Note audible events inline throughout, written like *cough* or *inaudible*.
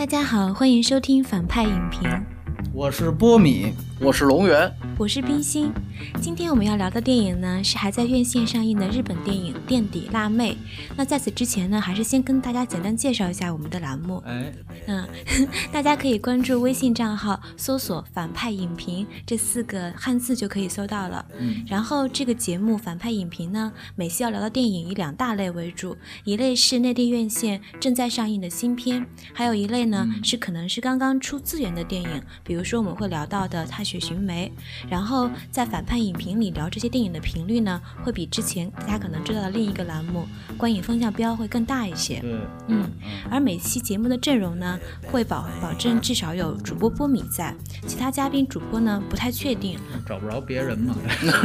大家好，欢迎收听反派影评，我是波米，我是龙源，我是冰心。今天我们要聊的电影呢，是还在院线上映的日本电影《垫底辣妹》。那在此之前呢，还是先跟大家简单介绍一下我们的栏目。哎，嗯，*laughs* 大家可以关注微信账号，搜索“反派影评”这四个汉字就可以搜到了。嗯，然后这个节目《反派影评》呢，每期要聊的电影以两大类为主，一类是内地院线正在上映的新片，还有一类呢是可能是刚刚出资源的电影，比如说我们会聊到的《踏雪寻梅》。然后在反派影评里聊这些电影的频率呢，会比之前大家可能知道的另一个栏目《观影风向标》会更大一些。对，嗯，而每期节目的阵容呢，会保保证至少有主播波米在，其他嘉宾主播呢不太确定。找不着别人嘛。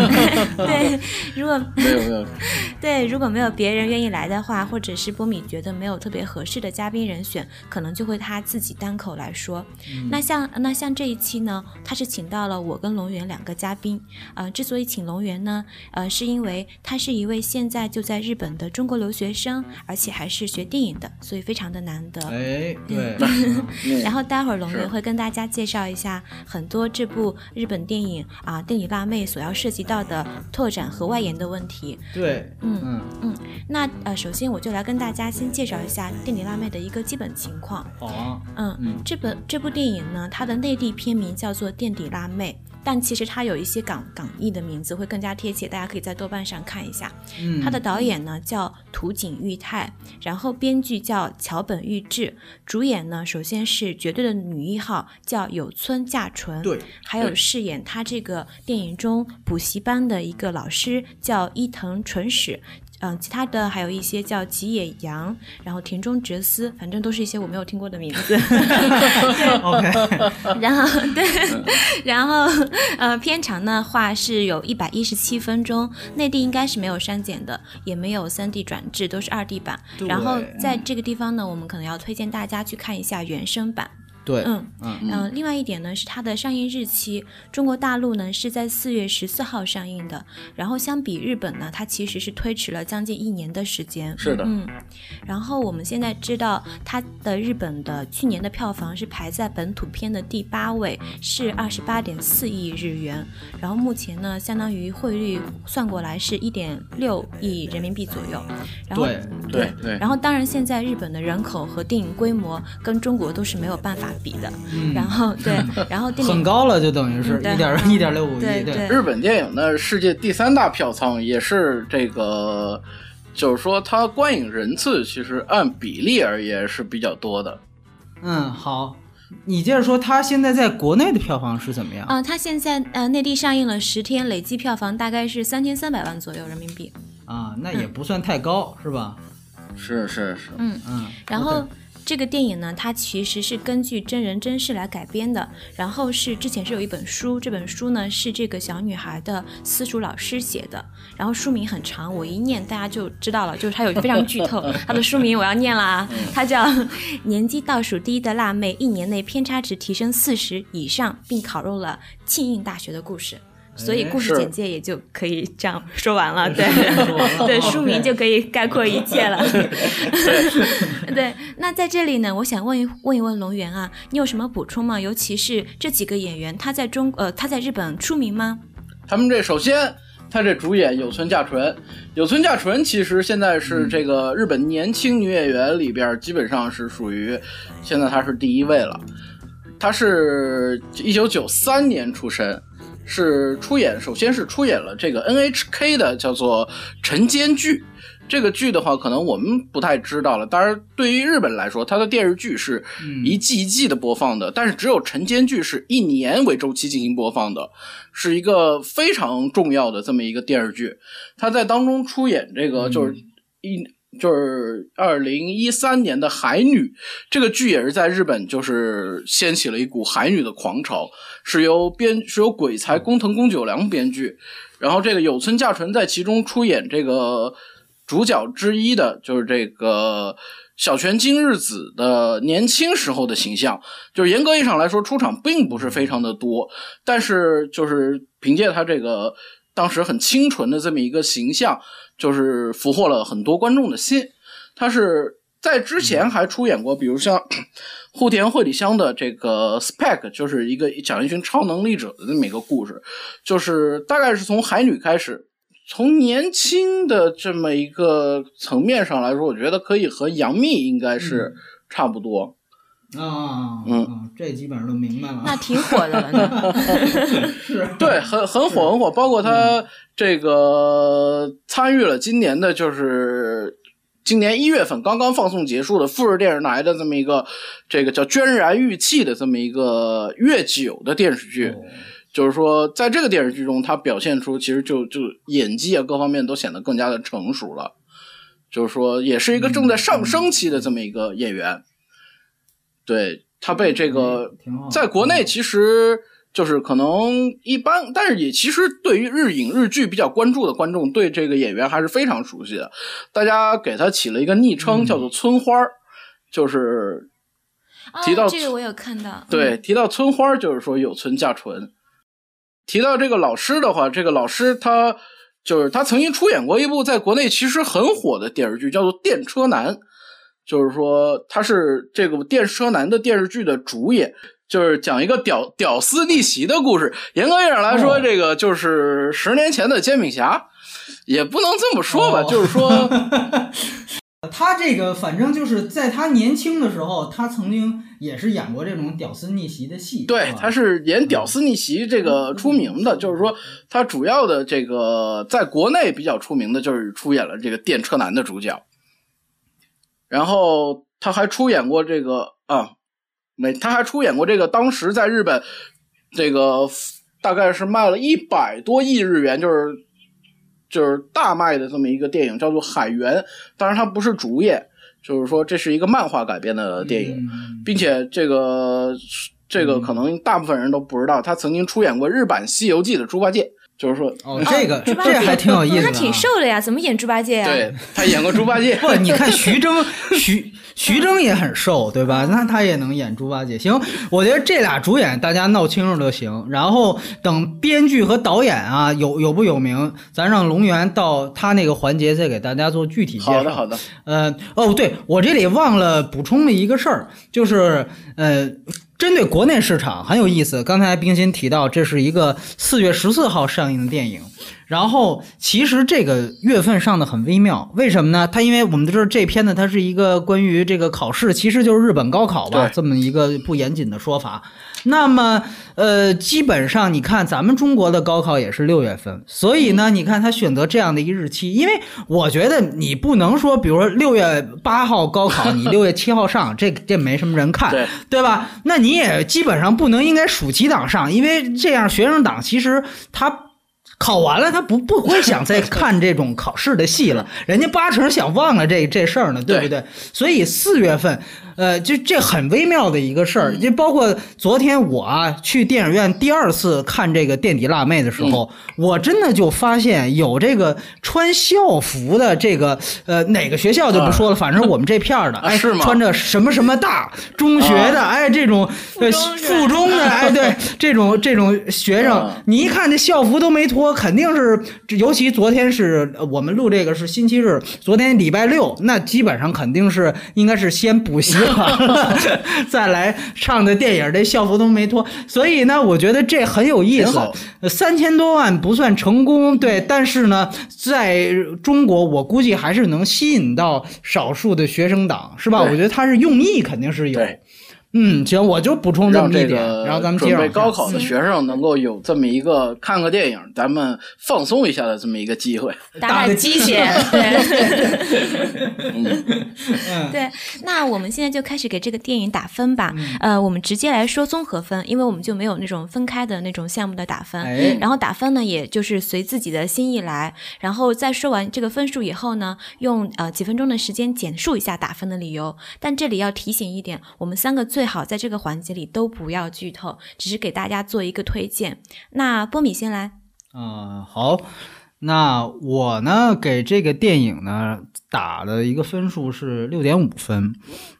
*laughs* 对，如果 *laughs* 没有没有，对如果没有别人愿意来的话，或者是波米觉得没有特别合适的嘉宾人选，可能就会他自己单口来说。那像那像这一期呢，他是请到了我跟龙源两个嘉宾。呃，之所以请龙源呢，呃，是因为他是一位现在就在日本的中国留学生，而且还是学电影的，所以非常的难得。哎，对，*laughs* 嗯然后待会儿龙源会跟大家介绍一下很多这部日本电影啊《电影辣妹》所要涉及到的拓展和外延的问题。对，嗯嗯，那呃，首先我就来跟大家先介绍一下《电影辣妹》的一个基本情况。好啊，嗯，嗯这本这部电影呢，它的内地片名叫做《垫底辣妹》，但其实它有一些港港译的名字会更加贴切，大家可以在豆瓣上看一下。嗯，它的导演呢叫土井裕太，然后编剧叫桥本裕志，主演呢首先是绝对的女一号叫有村架纯，对，还有饰演他这个电影中补习班的一个老师叫伊藤纯史。嗯，其他的还有一些叫吉野洋，然后田中哲司，反正都是一些我没有听过的名字。*laughs* OK，*laughs* 然后对，然后呃，片长的话是有一百一十七分钟，内地应该是没有删减的，也没有三 D 转制，都是二 D 版。然后在这个地方呢，我们可能要推荐大家去看一下原声版。对，嗯嗯。嗯、另外一点呢是它的上映日期，中国大陆呢是在四月十四号上映的，然后相比日本呢，它其实是推迟了将近一年的时间。是的。嗯，然后我们现在知道它的日本的去年的票房是排在本土片的第八位，是二十八点四亿日元，然后目前呢，相当于汇率算过来是一点六亿人民币左右。然后对，对对，然后当然现在日本的人口和电影规模跟中国都是没有办法比的。嗯然后对，*laughs* 然后电影很高了，就等于是一点一点六五亿，对对日本电影的，世界第三大票仓，也是这个，就是说它观影人次其实按比例而言是比较多的。嗯，好，你接着说，它现在在国内的票房是怎么样？啊、它现在呃内地上映了十天，累计票房大概是三千三百万左右人民币。啊，那也不算太高，是吧？是是是，嗯，嗯，然后。这个电影呢，它其实是根据真人真事来改编的。然后是之前是有一本书，这本书呢是这个小女孩的私塾老师写的。然后书名很长，我一念大家就知道了，就是它有非常剧透。它的书名我要念了啊，它叫《年级倒数第一的辣妹一年内偏差值提升四十以上，并考入了庆应大学的故事》。所以哎故事是简介也就可以这样说完了，*laughs* 对 *laughs* 对，书名就可以概括一切了。*laughs* 对，那在这里呢，我想问一问一问龙源啊，你有什么补充吗？尤其是这几个演员，他在中呃他在日本出名吗？他们这首先，他这主演有村架纯，有村架纯其实现在是这个日本年轻女演员里边基本上是属于，现在她是第一位了。她是一九九三年出生，是出演，首先是出演了这个 NHK 的叫做《晨间剧》。这个剧的话，可能我们不太知道了。当然，对于日本来说，它的电视剧是一季一季的播放的，但是只有晨间剧是一年为周期进行播放的，是一个非常重要的这么一个电视剧。他在当中出演这个就是一。就是二零一三年的《海女》这个剧也是在日本就是掀起了一股海女的狂潮，是由编是由鬼才工藤公九良编剧，然后这个有村架纯在其中出演这个主角之一的，就是这个小泉今日子的年轻时候的形象，就是严格意义上来说出场并不是非常的多，但是就是凭借他这个当时很清纯的这么一个形象，就是俘获了很多观众的心。他是在之前还出演过，比如像 *clears throat* 户田惠里香的这个《Spec》，就是一个讲一群超能力者的这么一个故事，就是大概是从海女开始，从年轻的这么一个层面上来说，我觉得可以和杨幂应该是差不多。啊，嗯，这基本上都明白了。那挺火的。*laughs* 是，对，很很火很火，包括他这个参与了今年的，就是今年一月份刚刚放送结束的富士电视台的这么一个这个叫《娟然玉器》的这么一个月九的电视剧。就是说，在这个电视剧中，他表现出其实就就演技啊各方面都显得更加的成熟了。就是说，也是一个正在上升期的这么一个演员。对他被这个。在国内其实就是可能一般，但是也其实对于日影日剧比较关注的观众，对这个演员还是非常熟悉的。大家给他起了一个昵称，叫做“村花儿”，就是提到哦、这个我有看到。对提到村花儿，就是说有村架纯。提到这个老师的话，这个老师他就是他曾经出演过一部在国内其实很火的电视剧，叫做《电车男》。就是说，他是这个电车男的电视剧的主演，就是讲一个屌屌丝逆袭的故事。严格意义上来说，哦。这个就是十年前的煎饼侠，也不能这么说吧，哦。就是说，*laughs* 他这个反正就是在他年轻的时候，他曾经也是演过这种屌丝逆袭的戏。对，他是演屌丝逆袭这个出名的，就是说他主要的这个在国内比较出名的就是出演了这个电车男的主角，然后他还出演过这个啊，没，他还出演过这个当时在日本这个大概是卖了一百多亿日元，就是就是大卖的这么一个电影，叫做《海猿》，当然他不是主演，就是说这是一个漫画改编的电影。嗯并且这个这个可能大部分人都不知道，他曾经出演过日版《西游记》的猪八戒，就是说，哦，这个这还挺有意思的、啊。他挺瘦的呀，怎么演猪八戒呀？对他演过猪八戒。不，你看徐峥，*laughs* 徐徐峥也很瘦，对吧？那他也能演猪八戒。行，我觉得这俩主演大家闹清楚就行。然后等编剧和导演啊有有不有名，咱让龙源到他那个环节再给大家做具体介绍。好的，好的，呃，哦，对我这里忘了补充了一个事儿，就是呃，针对国内市场很有意思。刚才冰心提到，这是一个四月十四号上映的电影，然后其实这个月份上的很微妙，为什么呢？它因为我们都知道这片子它是一个关于这个考试，其实就是日本高考吧，这么一个不严谨的说法。那么，呃，基本上你看咱们中国的高考也是六月份，所以呢，你看他选择这样的一日期，因为我觉得你不能说，比如说六月八号高考，你六月七号上，*laughs* 这这没什么人看，对对吧？那你也基本上不能应该暑期档上，因为这样学生党其实他。考完了，他不不会想再看这种考试的戏了，*laughs* 人家八成想忘了这这事儿呢，对。不对？所以四月份，呃，就这很微妙的一个事儿，就包括昨天我啊去电影院第二次看这个《垫底辣妹》的时候，我真的就发现有这个穿校服的这个呃哪个学校就不说了，反正我们这片儿的，*laughs* 哎，啊是吗？穿着什么什么大中学的，哎，这种呃中附中的，哎，对，*laughs* 这种这种学生嗯，你一看这校服都没脱，肯定是，尤其昨天是呃我们录这个是星期日，昨天礼拜六，那基本上肯定是应该是先补习完了，*laughs* 再来上的电影，这校服都没脱，所以呢，我觉得这很有意思。三千多万不算成功，对，但是呢，在中国，我估计还是能吸引到少数的学生党，是吧？我觉得他是用意肯定是有。对。嗯，行，我就补充这让这么一点，个然后咱们接着准备高考的学生能够有这么一个看个电影，咱们放松一下的这么一个机会。打个鸡鸡血，*laughs* *laughs* *laughs* 对。嗯，对，那我们现在就开始给这个电影打分吧。嗯呃，我们直接来说综合分，因为我们就没有那种分开的那种项目的打分。哎然后打分呢，也就是随自己的心意来。然后在说完这个分数以后呢，用呃几分钟的时间简述一下打分的理由。但这里要提醒一点，我们三个最好在这个环节里都不要剧透，只是给大家做一个推荐。那波米先来。啊、好，那我呢给这个电影呢打的一个分数是六点五分。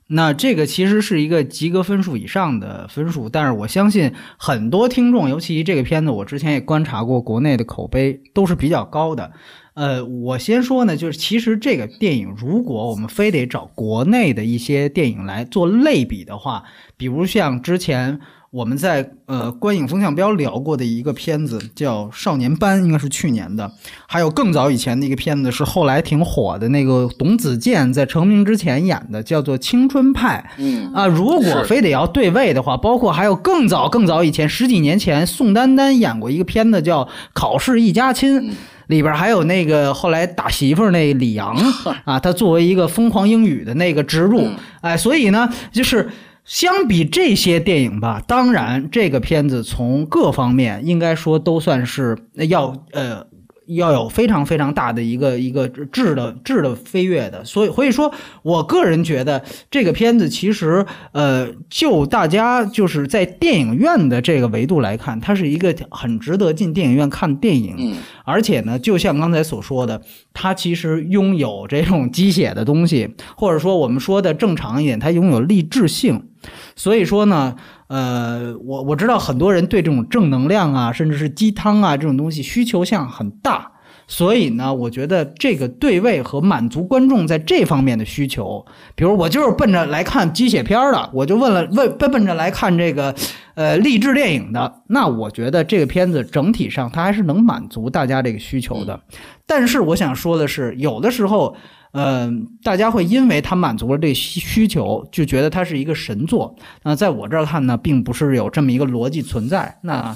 那这个其实是一个及格分数以上的分数，但是我相信很多听众，尤其这个片子，我之前也观察过，国内的口碑都是比较高的。呃，我先说呢，就是其实这个电影，如果我们非得找国内的一些电影来做类比的话，比如像之前我们在呃观影风向标聊过的一个片子叫《少年班》，应该是去年的，还有更早以前的一个片子是后来挺火的那个董子健在成名之前演的，叫做《青春派》。嗯啊，如果非得要对位的话，包括还有更早更早以前十几年前，宋丹丹演过一个片子叫《考试一家亲》，嗯里边还有那个后来打媳妇儿那李阳啊，他作为一个疯狂英语的那个植入，嗯哎，所以呢，就是。相比这些电影吧，当然这个片子从各方面应该说都算是要呃要有非常非常大的一个一个质的质的飞跃的，所以所以说我个人觉得这个片子其实呃就大家就是在电影院的这个维度来看，它是一个很值得进电影院看电影，嗯而且呢，就像刚才所说的，它其实拥有这种鸡血的东西，或者说我们说的正常一点，它拥有励志性。所以说呢，呃，我我知道很多人对这种正能量啊，甚至是鸡汤啊这种东西需求项很大。所以呢，我觉得这个对位和满足观众在这方面的需求，比如我就是奔着来看鸡血片儿的，我就问了问奔奔着来看这个呃励志电影的，那我觉得这个片子整体上它还是能满足大家这个需求的。但是我想说的是，有的时候，嗯、大家会因为它满足了这需求，就觉得它是一个神作。那在我这儿看呢，并不是有这么一个逻辑存在。那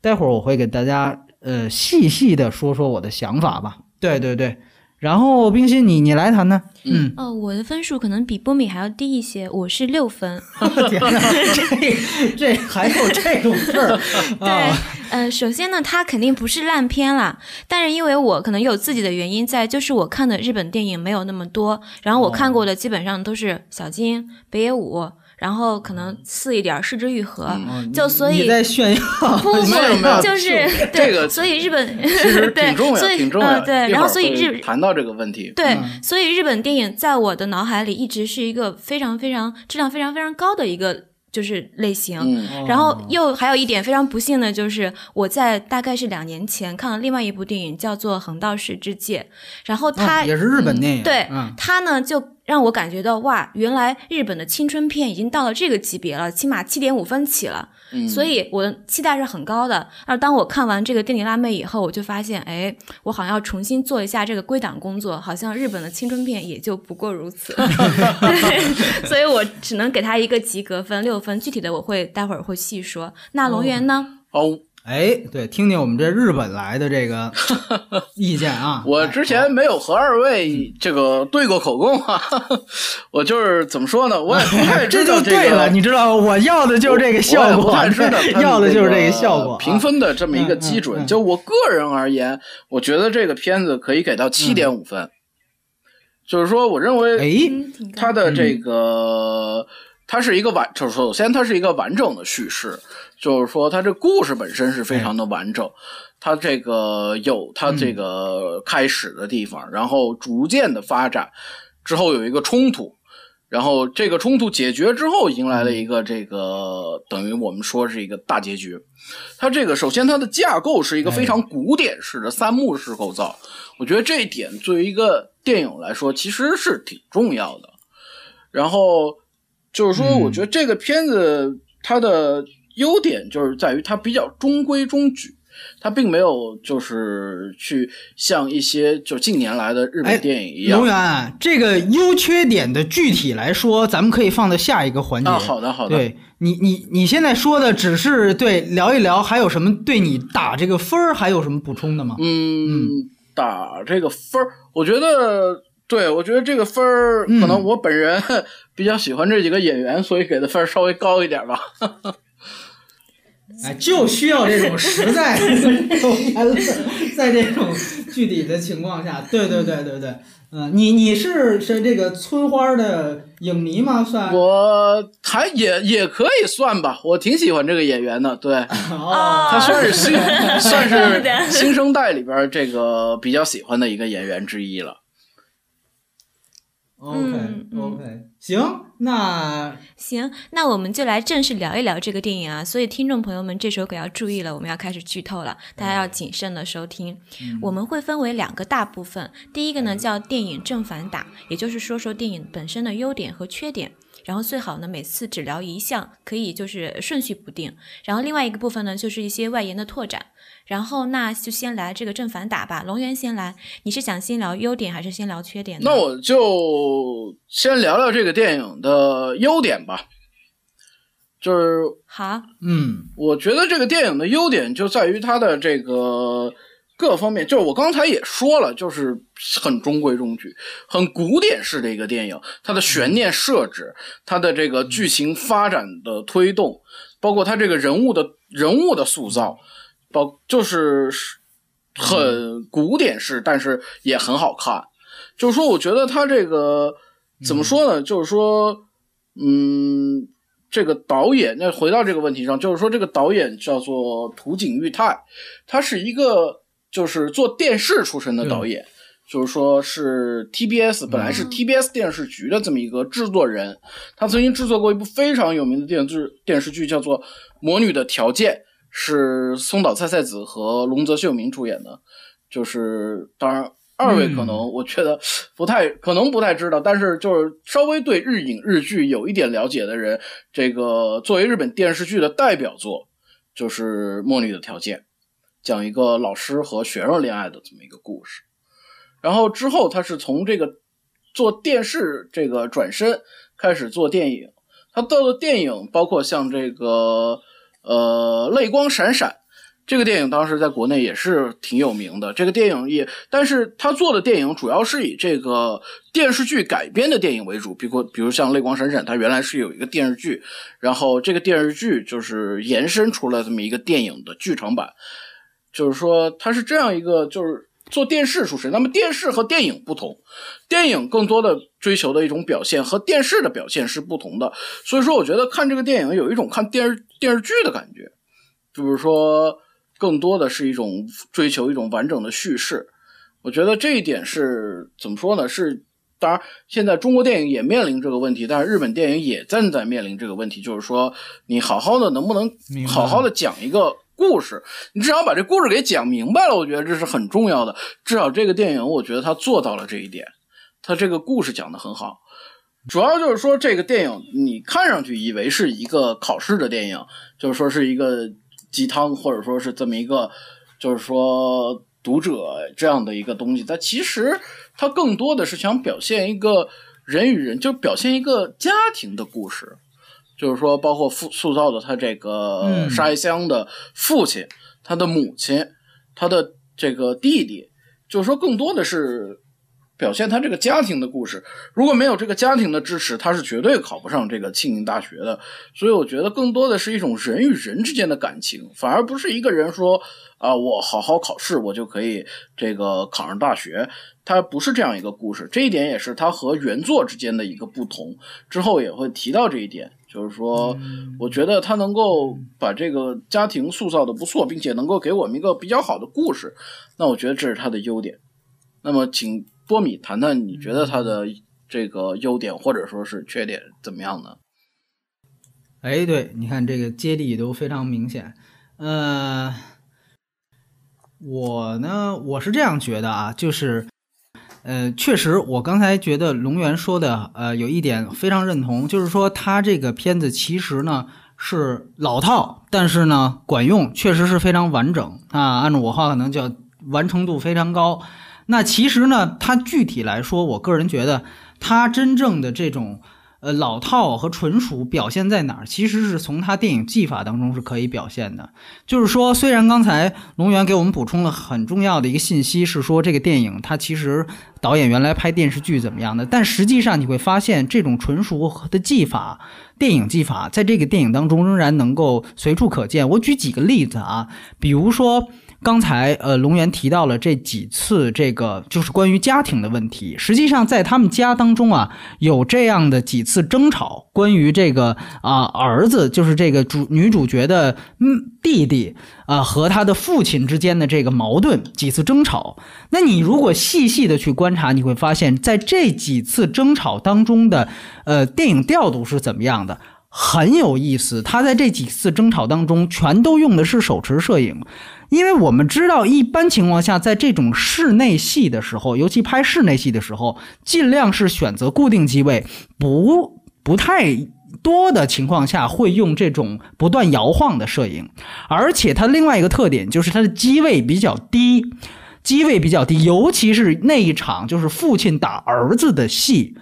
待会儿我会给大家呃细细的说说我的想法吧。对对对，然后冰心你你来谈谈。嗯，哦，我的分数可能比波米还要低一些，我是六分。*laughs* 天哪，这这还有这种事儿 *laughs* 对啊？，呃，首先呢，它肯定不是烂片啦，但是因为我可能有自己的原因在，就是我看的日本电影没有那么多，然后我看过的基本上都是小金、北野武，然后可能次一点儿《失之愈合》嗯就所以你在炫耀，不 *laughs* 不没有没有就是这对，个所以日本其实对挺重要，所以挺重要。嗯对，然后所以日谈到这个问题，对，嗯所以日本电影在我的脑海里一直是一个非常非常质量非常非常高的一个就是类型。嗯然后又还有一点非常不幸的就是，我在大概是两年前看了另外一部电影，叫做《横道世之介》，然后它、嗯也是日本电影，对嗯，它呢就让我感觉到哇，原来日本的青春片已经到了这个级别了，起码七点五分起了。嗯所以我的期待是很高的。而当我看完这个《电影辣妹》以后，我就发现，哎，我好像要重新做一下这个归档工作，好像日本的青春片也就不过如此。*laughs* 对，所以我只能给他一个及格分六分，具体的我会待会儿会细说。那龙源呢？哦，哎，对，听听我们这日本来的这个 *laughs* 意见啊。我之前没有和二嗯位这个对过口供啊，*laughs* 我就是怎么说呢，我也不太 *laughs* 这知道这个就对了，你知道，我要的就是这个效果要的就是这个个效果啊。评分的这么一个基准。嗯就我个人而言，我觉得这个片子可以给到七点五分，就是说，我认为哎，嗯，挺高它的这个，它是一个完，就是首先它是一个完整的叙事，就是说它这故事本身是非常的完整，它这个有它这个开始的地方，然后逐渐的发展，之后有一个冲突。然后这个冲突解决之后，迎来了一个这个等于我们说是一个大结局。它这个首先它的架构是一个非常古典式的三幕式构造，我觉得这一点作为一个电影来说其实是挺重要的。然后就是说，嗯我觉得这个片子它的优点就是在于它比较中规中矩，它并没有就是去像一些就近年来的日哎本电影一样龙。源，这个优缺点的具体来说，咱们可以放到下一个环节。啊，好的好的，对你，你你现在说的只是对聊一聊，还有什么对你打这个分儿还有什么补充的吗？嗯，打这个分儿，我觉得，对我觉得这个分儿，嗯可能我本人 *laughs* 比较喜欢这几个演员，所以给的分儿稍微高一点吧。*laughs* 哎，就需要这种实在的这种言论，在这种具体的情况下，对对对对对，嗯、你你是是这个村花的影迷吗？算我还也也可以算吧，我挺喜欢这个演员的，对哦，他算是新 *laughs* 算是新生代里边这个比较喜欢的一个演员之一了。OK OK，行，那行，那我们就来正式聊一聊这个电影啊。所以听众朋友们，这时候可要注意了，我们要开始剧透了，大家要谨慎的收听。我们会分为两个大部分，第一个呢叫电影正反打，也就是说说电影本身的优点和缺点。然后最好呢，每次只聊一项，可以就是顺序不定。然后另外一个部分呢，就是一些外延的拓展。然后那就先来这个正反打吧，龙源先来，你是想先聊优点还是先聊缺点呢？那我就先聊聊这个电影的优点吧。就是好，嗯我觉得这个电影的优点就在于它的这个各方面，就是我刚才也说了，就是很中规中矩、很古典式的一个电影。它的悬念设置，它的这个剧情发展的推动，包括它这个人物的人物的塑造，包就是很古典式，但是也很好看。就是说，我觉得他这个怎么说呢？就是说，嗯，这个导演，那回到这个问题上，就是说，这个导演叫做土井裕太，他是一个就是做电视出身的导演，就是说是 TBS 本来是 TBS 电视局的这么一个制作人，他曾经制作过一部非常有名的电视电视剧，叫做《魔女的条件》，是松岛菜菜子和龙泽秀明主演的，就是当然。二位可能我觉得不太可能不太知道，但是就是稍微对日影日剧有一点了解的人，这个作为日本电视剧的代表作就是《魔女的条件》，讲一个老师和学生恋爱的这么一个故事。然后之后他是从这个做电视这个转身开始做电影，他到了电影包括像这个呃《泪光闪闪》。这个电影当时在国内也是挺有名的。这个电影也，但是他做的电影主要是以这个电视剧改编的电影为主，比如比如像《泪光闪闪》，它原来是有一个电视剧，然后这个电视剧就是延伸出了这么一个电影的剧场版，就是说它是这样一个，就是做电视出身。那么电视和电影不同，电影更多的追求的一种表现和电视的表现是不同的，所以说我觉得看这个电影有一种看电视电视剧的感觉，就是说。更多的是一种追求一种完整的叙事，我觉得这一点是怎么说呢？是当然，现在中国电影也面临这个问题，但是日本电影也正在面临这个问题，就是说你好好的能不能好好的讲一个故事，你至少把这故事给讲明白了，我觉得这是很重要的。至少这个电影，我觉得他做到了这一点，他这个故事讲得很好。主要就是说这个电影你看上去以为是一个考试的电影，就是说是一个。鸡汤，或者说是这么一个，就是说读者这样的一个东西，但其实它更多的是想表现一个人与人，就表现一个家庭的故事，就是说包括塑塑造的他这个沙一香的父亲、他的母亲、他的这个弟弟，就是说更多的是。表现他这个家庭的故事，如果没有这个家庭的支持，他是绝对考不上这个庆应大学的。所以我觉得更多的是一种人与人之间的感情，反而不是一个人说啊，我好好考试，我就可以这个考上大学。他不是这样一个故事，这一点也是他和原作之间的一个不同。之后也会提到这一点，就是说，我觉得他能够把这个家庭塑造的不错，并且能够给我们一个比较好的故事，那我觉得这是他的优点。那么，请。波米，谈谈你觉得他的这个优点或者说是缺点怎么样呢？哎，对，你看这个接力都非常明显。呃，我呢，我是这样觉得啊，就是，呃，确实，我刚才觉得龙源说的，呃，有一点非常认同，就是说他这个片子其实呢是老套，但是呢管用，确实是非常完整啊。按照我话，可能叫完成度非常高。那其实呢，它具体来说，我个人觉得，它真正的这种呃老套和纯熟表现在哪儿？其实是从它电影技法当中是可以表现的。就是说，虽然刚才龙源给我们补充了很重要的一个信息，是说这个电影它其实导演原来拍电视剧怎么样的，但实际上你会发现，这种纯熟的技法，电影技法在这个电影当中仍然能够随处可见。我举几个例子啊，比如说。刚才呃龙源提到了这几次这个就是关于家庭的问题，实际上在他们家当中啊有这样的几次争吵，关于这个啊、儿子就是这个主女主角的嗯弟弟啊、和他的父亲之间的这个矛盾几次争吵。那你如果细细的去观察，你会发现在这几次争吵当中的呃电影调度是怎么样的。很有意思，他在这几次争吵当中，全都用的是手持摄影，因为我们知道，一般情况下，在这种室内戏的时候，尤其拍室内戏的时候，尽量是选择固定机位，不不太多的情况下会用这种不断摇晃的摄影，而且它另外一个特点就是它的机位比较低，机位比较低，尤其是那一场就是父亲打儿子的戏。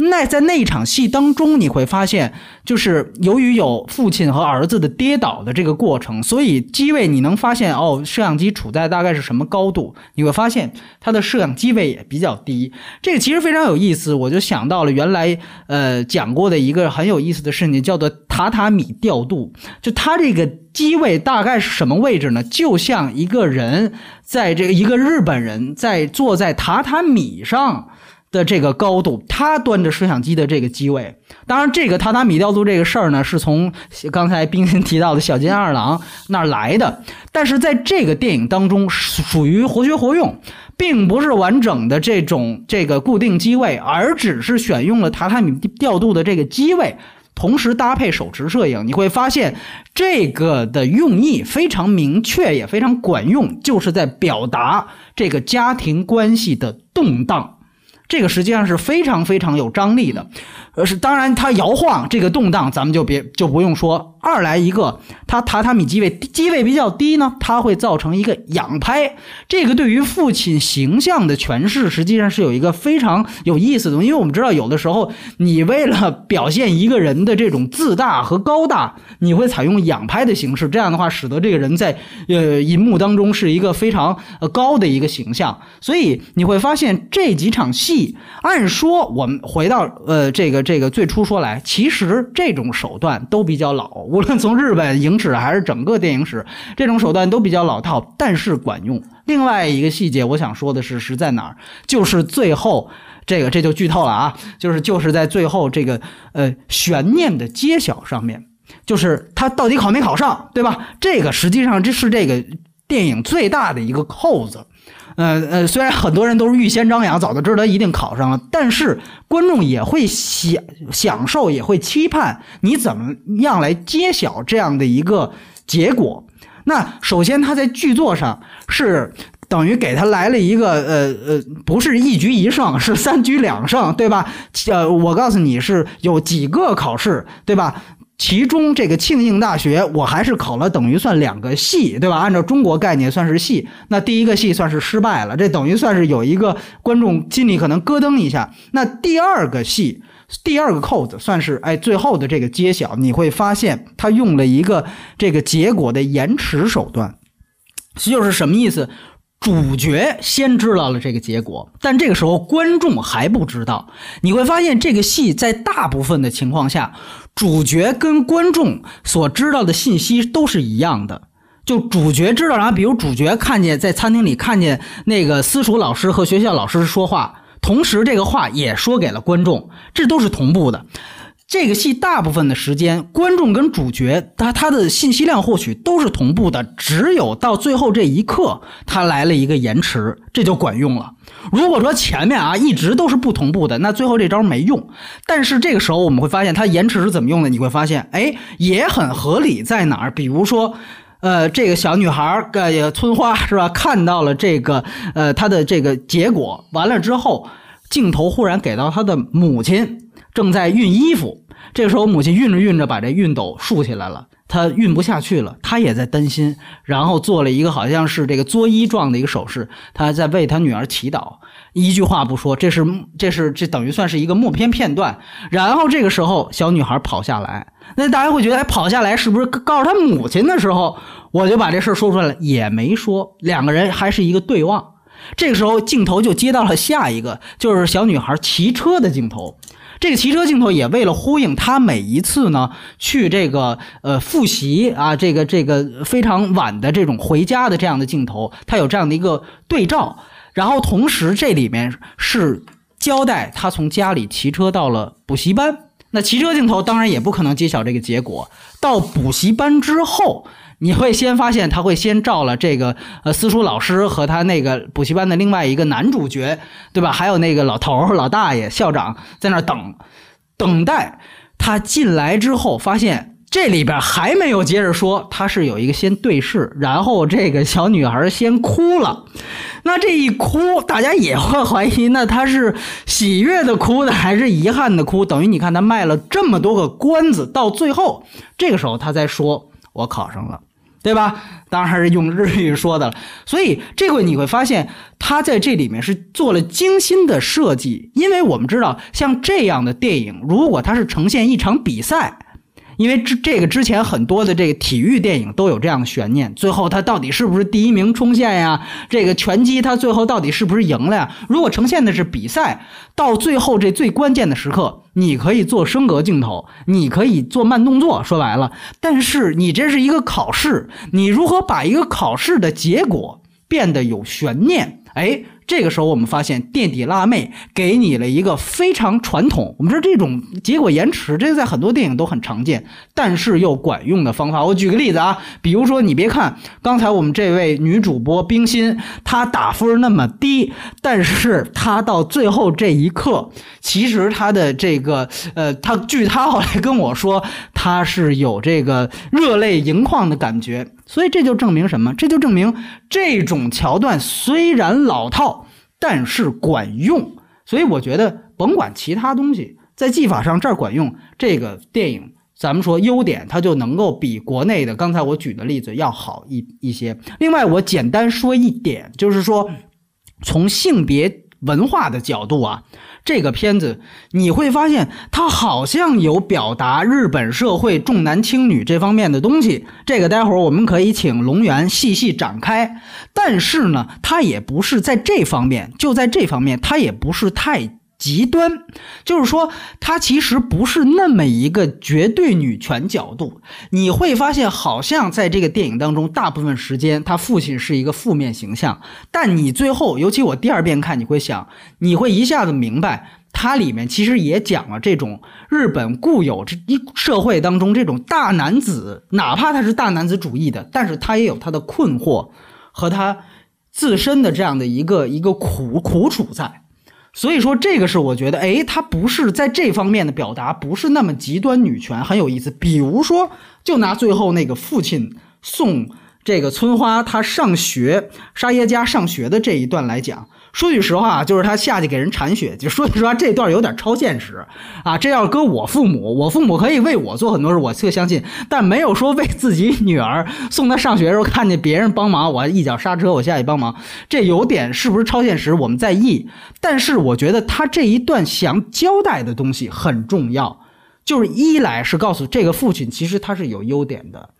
那在那一场戏当中，你会发现，就是由于有父亲和儿子的跌倒的这个过程，所以机位你能发现哦，摄像机处在大概是什么高度？你会发现它的摄像机位也比较低。这个其实非常有意思，我就想到了原来呃讲过的一个很有意思的事情，叫做榻榻米调度。就它这个机位大概是什么位置呢？就像一个人在这个一个日本人在坐在榻榻米上。的这个高度，他端着摄像机的这个机位，当然，这个榻榻米调度这个事儿呢，是从刚才冰心提到的小金二郎那儿来的。但是在这个电影当中，属于活学活用，并不是完整的这种这个固定机位，而只是选用了榻榻米调度的这个机位，同时搭配手持摄影，你会发现这个的用意非常明确，也非常管用，就是在表达这个家庭关系的动荡。这个实际上是非常非常有张力的，呃，是当然它摇晃这个动荡，咱们就别就不用说。二来一个，它榻榻米机位机位比较低呢，它会造成一个仰拍，这个对于父亲形象的诠释，实际上是有一个非常有意思的。因为我们知道，有的时候你为了表现一个人的这种自大和高大，你会采用仰拍的形式，这样的话使得这个人在呃银幕当中是一个非常呃高的一个形象。所以你会发现这几场戏，按说我们回到呃这个这个最初说来，其实这种手段都比较老。无论从日本影史还是整个电影史，这种手段都比较老套，但是管用。另外一个细节，我想说的是，是在哪儿？就是最后这个这就剧透了啊！就是就是在最后这个呃悬念的揭晓上面，就是他到底考没考上，对吧？这个实际上这是这个电影最大的一个扣子。呃呃，虽然很多人都是预先张扬，早就知道他一定考上了，但是观众也会享享受，也会期盼你怎么样来揭晓这样的一个结果。那首先他在剧作上是等于给他来了一个呃呃，不是一局一胜，是三局两胜，对吧？呃，我告诉你是有几个考试，对吧？其中这个庆应大学，我还是考了等于算两个系，对吧？按照中国概念算是系，那第一个系算是失败了，这等于算是有一个观众心里可能咯噔一下。那第二个系，第二个扣子算是哎最后的这个揭晓，你会发现他用了一个这个结果的延迟手段，就是什么意思？主角先知道了这个结果，但这个时候观众还不知道。你会发现这个戏在大部分的情况下。主角跟观众所知道的信息都是一样的，就主角知道，然后比如主角看见在餐厅里看见那个私塾老师和学校老师说话，同时这个话也说给了观众，这都是同步的。这个戏大部分的时间，观众跟主角他他的信息量获取都是同步的，只有到最后这一刻，他来了一个延迟，这就管用了。如果说前面啊一直都是不同步的，那最后这招没用。但是这个时候我们会发现，它延迟是怎么用的？你会发现，哎，也很合理，在哪儿？比如说，呃，这个小女孩儿，呃，村花是吧？看到了这个，呃，她的这个结果完了之后，镜头忽然给到她的母亲。正在熨衣服，这个时候母亲熨着熨着，把这熨斗竖起来了，她熨不下去了，她也在担心，然后做了一个好像是这个作揖状的一个手势，她在为她女儿祈祷，一句话不说，这是这是这等于算是一个默片片段。然后这个时候小女孩跑下来，那大家会觉得，哎，跑下来是不是告诉她母亲的时候，我就把这事说出来了，也没说，两个人还是一个对望。这个时候镜头就接到了下一个，就是小女孩骑车的镜头。这个骑车镜头也为了呼应他每一次呢去这个呃复习啊，这个这个非常晚的这种回家的这样的镜头，他有这样的一个对照。然后同时这里面是交代他从家里骑车到了补习班。那骑车镜头当然也不可能揭晓这个结果。到补习班之后，你会先发现他会先照了这个呃私塾老师和他那个补习班的另外一个男主角，对吧？还有那个老头儿、老大爷、校长在那儿等，等待他进来之后，发现这里边还没有接着说，他是有一个先对视，然后这个小女孩先哭了。那这一哭，大家也会怀疑，那他是喜悦的哭呢，还是遗憾的哭？等于你看他卖了这么多个关子，到最后这个时候他才说：“我考上了。”对吧？当然还是用日语说的了。所以这回你会发现，他在这里面是做了精心的设计，因为我们知道，像这样的电影，如果它是呈现一场比赛。因为这这个之前很多的这个体育电影都有这样的悬念，最后他到底是不是第一名冲线呀？这个拳击他最后到底是不是赢了呀？如果呈现的是比赛，到最后这最关键的时刻，你可以做升格镜头，你可以做慢动作，说白了，但是你这是一个考试，你如何把一个考试的结果变得有悬念？哎。这个时候，我们发现垫底辣妹给你了一个非常传统，我们说这种结果延迟，这个在很多电影都很常见，但是又管用的方法。我举个例子啊，比如说你别看刚才我们这位女主播冰心，她打分那么低，但是她到最后这一刻，其实她的这个呃，她据她后来跟我说，她是有这个热泪盈眶的感觉。所以这就证明什么？这就证明这种桥段虽然老套，但是管用。所以我觉得，甭管其他东西，在技法上这儿管用，这个电影咱们说优点，它就能够比国内的刚才我举的例子要好一一些。另外，我简单说一点，就是说从性别文化的角度啊。这个片子你会发现，它好像有表达日本社会重男轻女这方面的东西。这个待会儿我们可以请龙源细细展开。但是呢，它也不是在这方面，就在这方面，它也不是太。极端，就是说，他其实不是那么一个绝对女权角度。你会发现，好像在这个电影当中，大部分时间他父亲是一个负面形象。但你最后，尤其我第二遍看，你会想，你会一下子明白，它里面其实也讲了这种日本固有这一社会当中这种大男子，哪怕他是大男子主义的，但是他也有他的困惑和他自身的这样的一个一个苦苦楚在。所以说，这个是我觉得，哎，他不是在这方面的表达，不是那么极端女权，很有意思。比如说，就拿最后那个父亲送这个村花她上学，沙耶加上学的这一段来讲。说句实话，就是他下去给人铲雪。就说句实话，这段有点超现实啊！这要搁我父母，我父母可以为我做很多事，我特相信，但没有说为自己女儿送她上学的时候看见别人帮忙，我一脚刹车，我下去帮忙。这有点是不是超现实？我们在意。但是我觉得他这一段想交代的东西很重要，就是一来是告诉这个父亲，其实他是有优点的。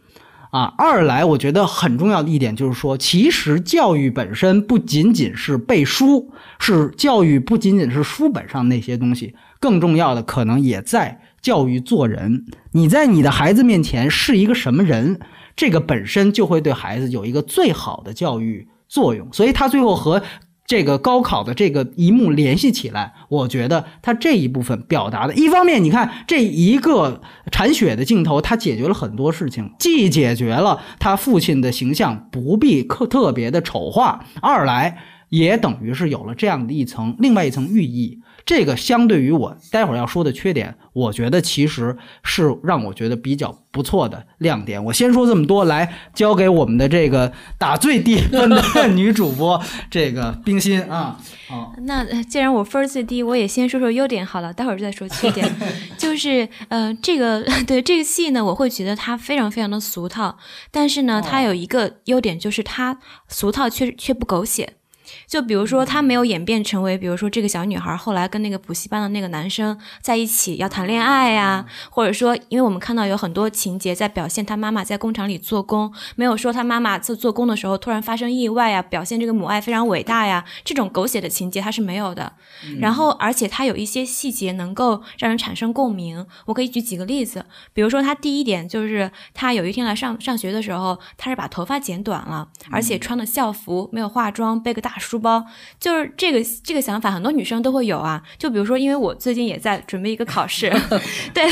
啊，二来我觉得很重要的一点就是说，其实教育本身不仅仅是背书，是教育不仅仅是书本上那些东西，更重要的可能也在教育做人。你在你的孩子面前是一个什么人，这个本身就会对孩子有一个最好的教育作用。所以他最后和。这个高考的这个一幕联系起来，我觉得他这一部分表达的，一方面你看这一个铲雪的镜头，他解决了很多事情，既解决了他父亲的形象不必特特别的丑化，二来也等于是有了这样的一层另外一层寓意。这个相对于我待会儿要说的缺点，我觉得其实是让我觉得比较不错的亮点。我先说这么多，来交给我们的这个打最低分的女主播，这个冰心啊。好，*laughs* 那既然我分最低，我也先说说优点好了，待会儿再说缺点。就是呃，这个 *laughs* 对这个戏呢，我会觉得它非常非常的俗套，但是呢，它有一个优点，就是它俗套却却不狗血。就比如说，他没有演变成为，比如说这个小女孩后来跟那个补习班的那个男生在一起要谈恋爱呀，或者说，因为我们看到有很多情节在表现他妈妈在工厂里做工，没有说他妈妈在做工的时候突然发生意外呀，表现这个母爱非常伟大呀，这种狗血的情节他是没有的。然后，而且他有一些细节能够让人产生共鸣。我可以举几个例子，比如说他第一点就是他有一天来上上学的时候，他是把头发剪短了，而且穿的校服，没有化妆，背个大书包，就是这个这个想法，很多女生都会有啊。就比如说，因为我最近也在准备一个考试，*laughs* 对，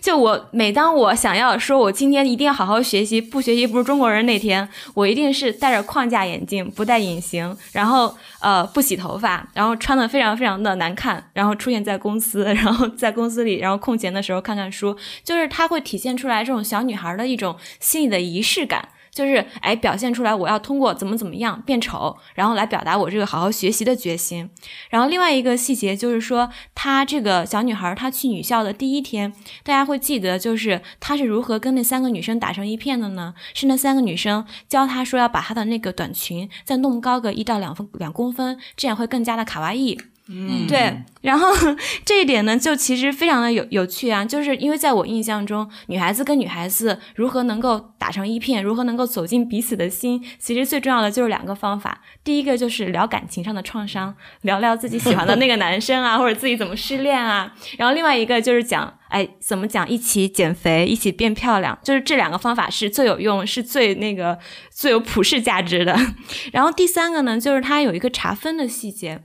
就我每当我想要说我今天一定要好好学习，不学习不是中国人那天，我一定是戴着框架眼镜，不戴隐形，然后呃不洗头发，然后穿的非常非常的难看，然后出现在公司，然后在公司里，然后空闲的时候看看书，就是它会体现出来这种小女孩的一种心理的仪式感。就是哎，表现出来我要通过怎么怎么样变丑，然后来表达我这个好好学习的决心。然后另外一个细节就是说，她这个小女孩她去女校的第一天，大家会记得就是她是如何跟那三个女生打成一片的呢？是那三个女生教她说要把她的那个短裙再弄高个一到两分两公分，这样会更加的卡哇伊。嗯，对，然后 *laughs* 这一点呢，就其实非常的有有趣啊，就是因为在我印象中，女孩子跟女孩子如何能够打成一片，如何能够走进彼此的心，其实最重要的就是两个方法，第一个就是聊感情上的创伤，聊聊自己喜欢的那个男生啊，*laughs* 或者自己怎么失恋啊，然后另外一个就是讲，哎，怎么讲一起减肥，一起变漂亮，就是这两个方法是最有用，是最那个最有普世价值的。*laughs* 然后第三个呢，就是它有一个查分的细节。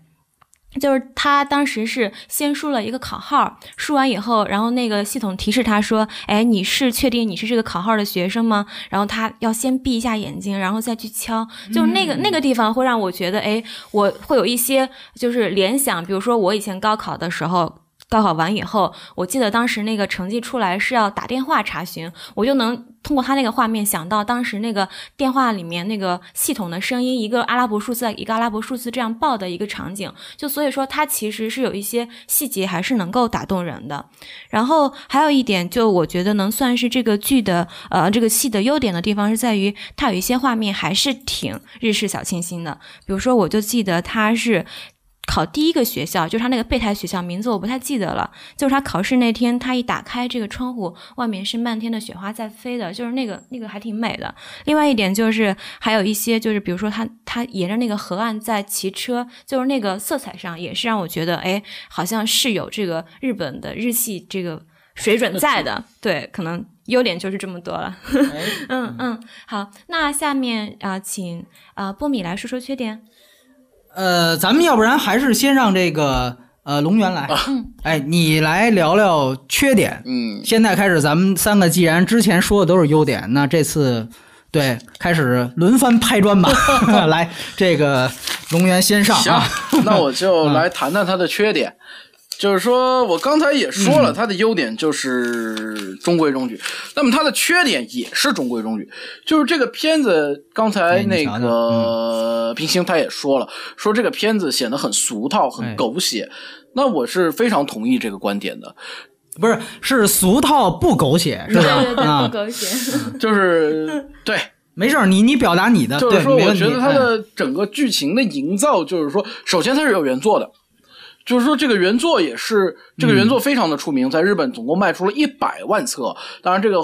就是他当时是先输了一个考号，输完以后，然后那个系统提示他说：“哎，你是确定你是这个考号的学生吗？”然后他要先闭一下眼睛，然后再去敲。就是那个那个地方会让我觉得，哎，我会有一些就是联想，比如说我以前高考的时候。高考完以后，我记得当时那个成绩出来是要打电话查询，我就能通过他那个画面想到当时那个电话里面那个系统的声音，一个阿拉伯数字一个阿拉伯数字这样报的一个场景。就所以说，它其实是有一些细节还是能够打动人的。然后还有一点，就我觉得能算是这个剧的呃这个戏的优点的地方，是在于它有一些画面还是挺日式小清新的。比如说，我就记得它是。考第一个学校就是他那个备胎学校，名字我不太记得了。就是他考试那天，他一打开这个窗户，外面是漫天的雪花在飞的，就是那个那个还挺美的。另外一点就是还有一些就是比如说他他沿着那个河岸在骑车，就是那个色彩上也是让我觉得哎，好像是有这个日本的日系这个水准在的。*laughs* 对，可能优点就是这么多了。嗯嗯，好，那下面啊，请啊波米来说说缺点。呃，咱们要不然还是先让这个呃龙源来，哎，你来聊聊缺点。嗯，现在开始，咱们三个既然之前说的都是优点，那这次对开始轮番拍砖吧。*laughs* 来，这个龙源先上。行，那我就来谈谈他的缺点。就是说，我刚才也说了，它的优点就是中规中矩，那么它的缺点也是中规中矩。就是这个片子，刚才那个冰星他也说了，说这个片子显得很俗套、很狗血。那我是非常同意这个观点的，不是是俗套不狗血，是吧？对对对，不狗血，*laughs* 就是 *laughs* 对，没事儿你你表达你的，就是说，我觉得它的整个剧情的营造，就是说，首先它是有原作的。就是说，这个原作也是这个原作非常的出名，在日本总共卖出了一百万册。当然，这个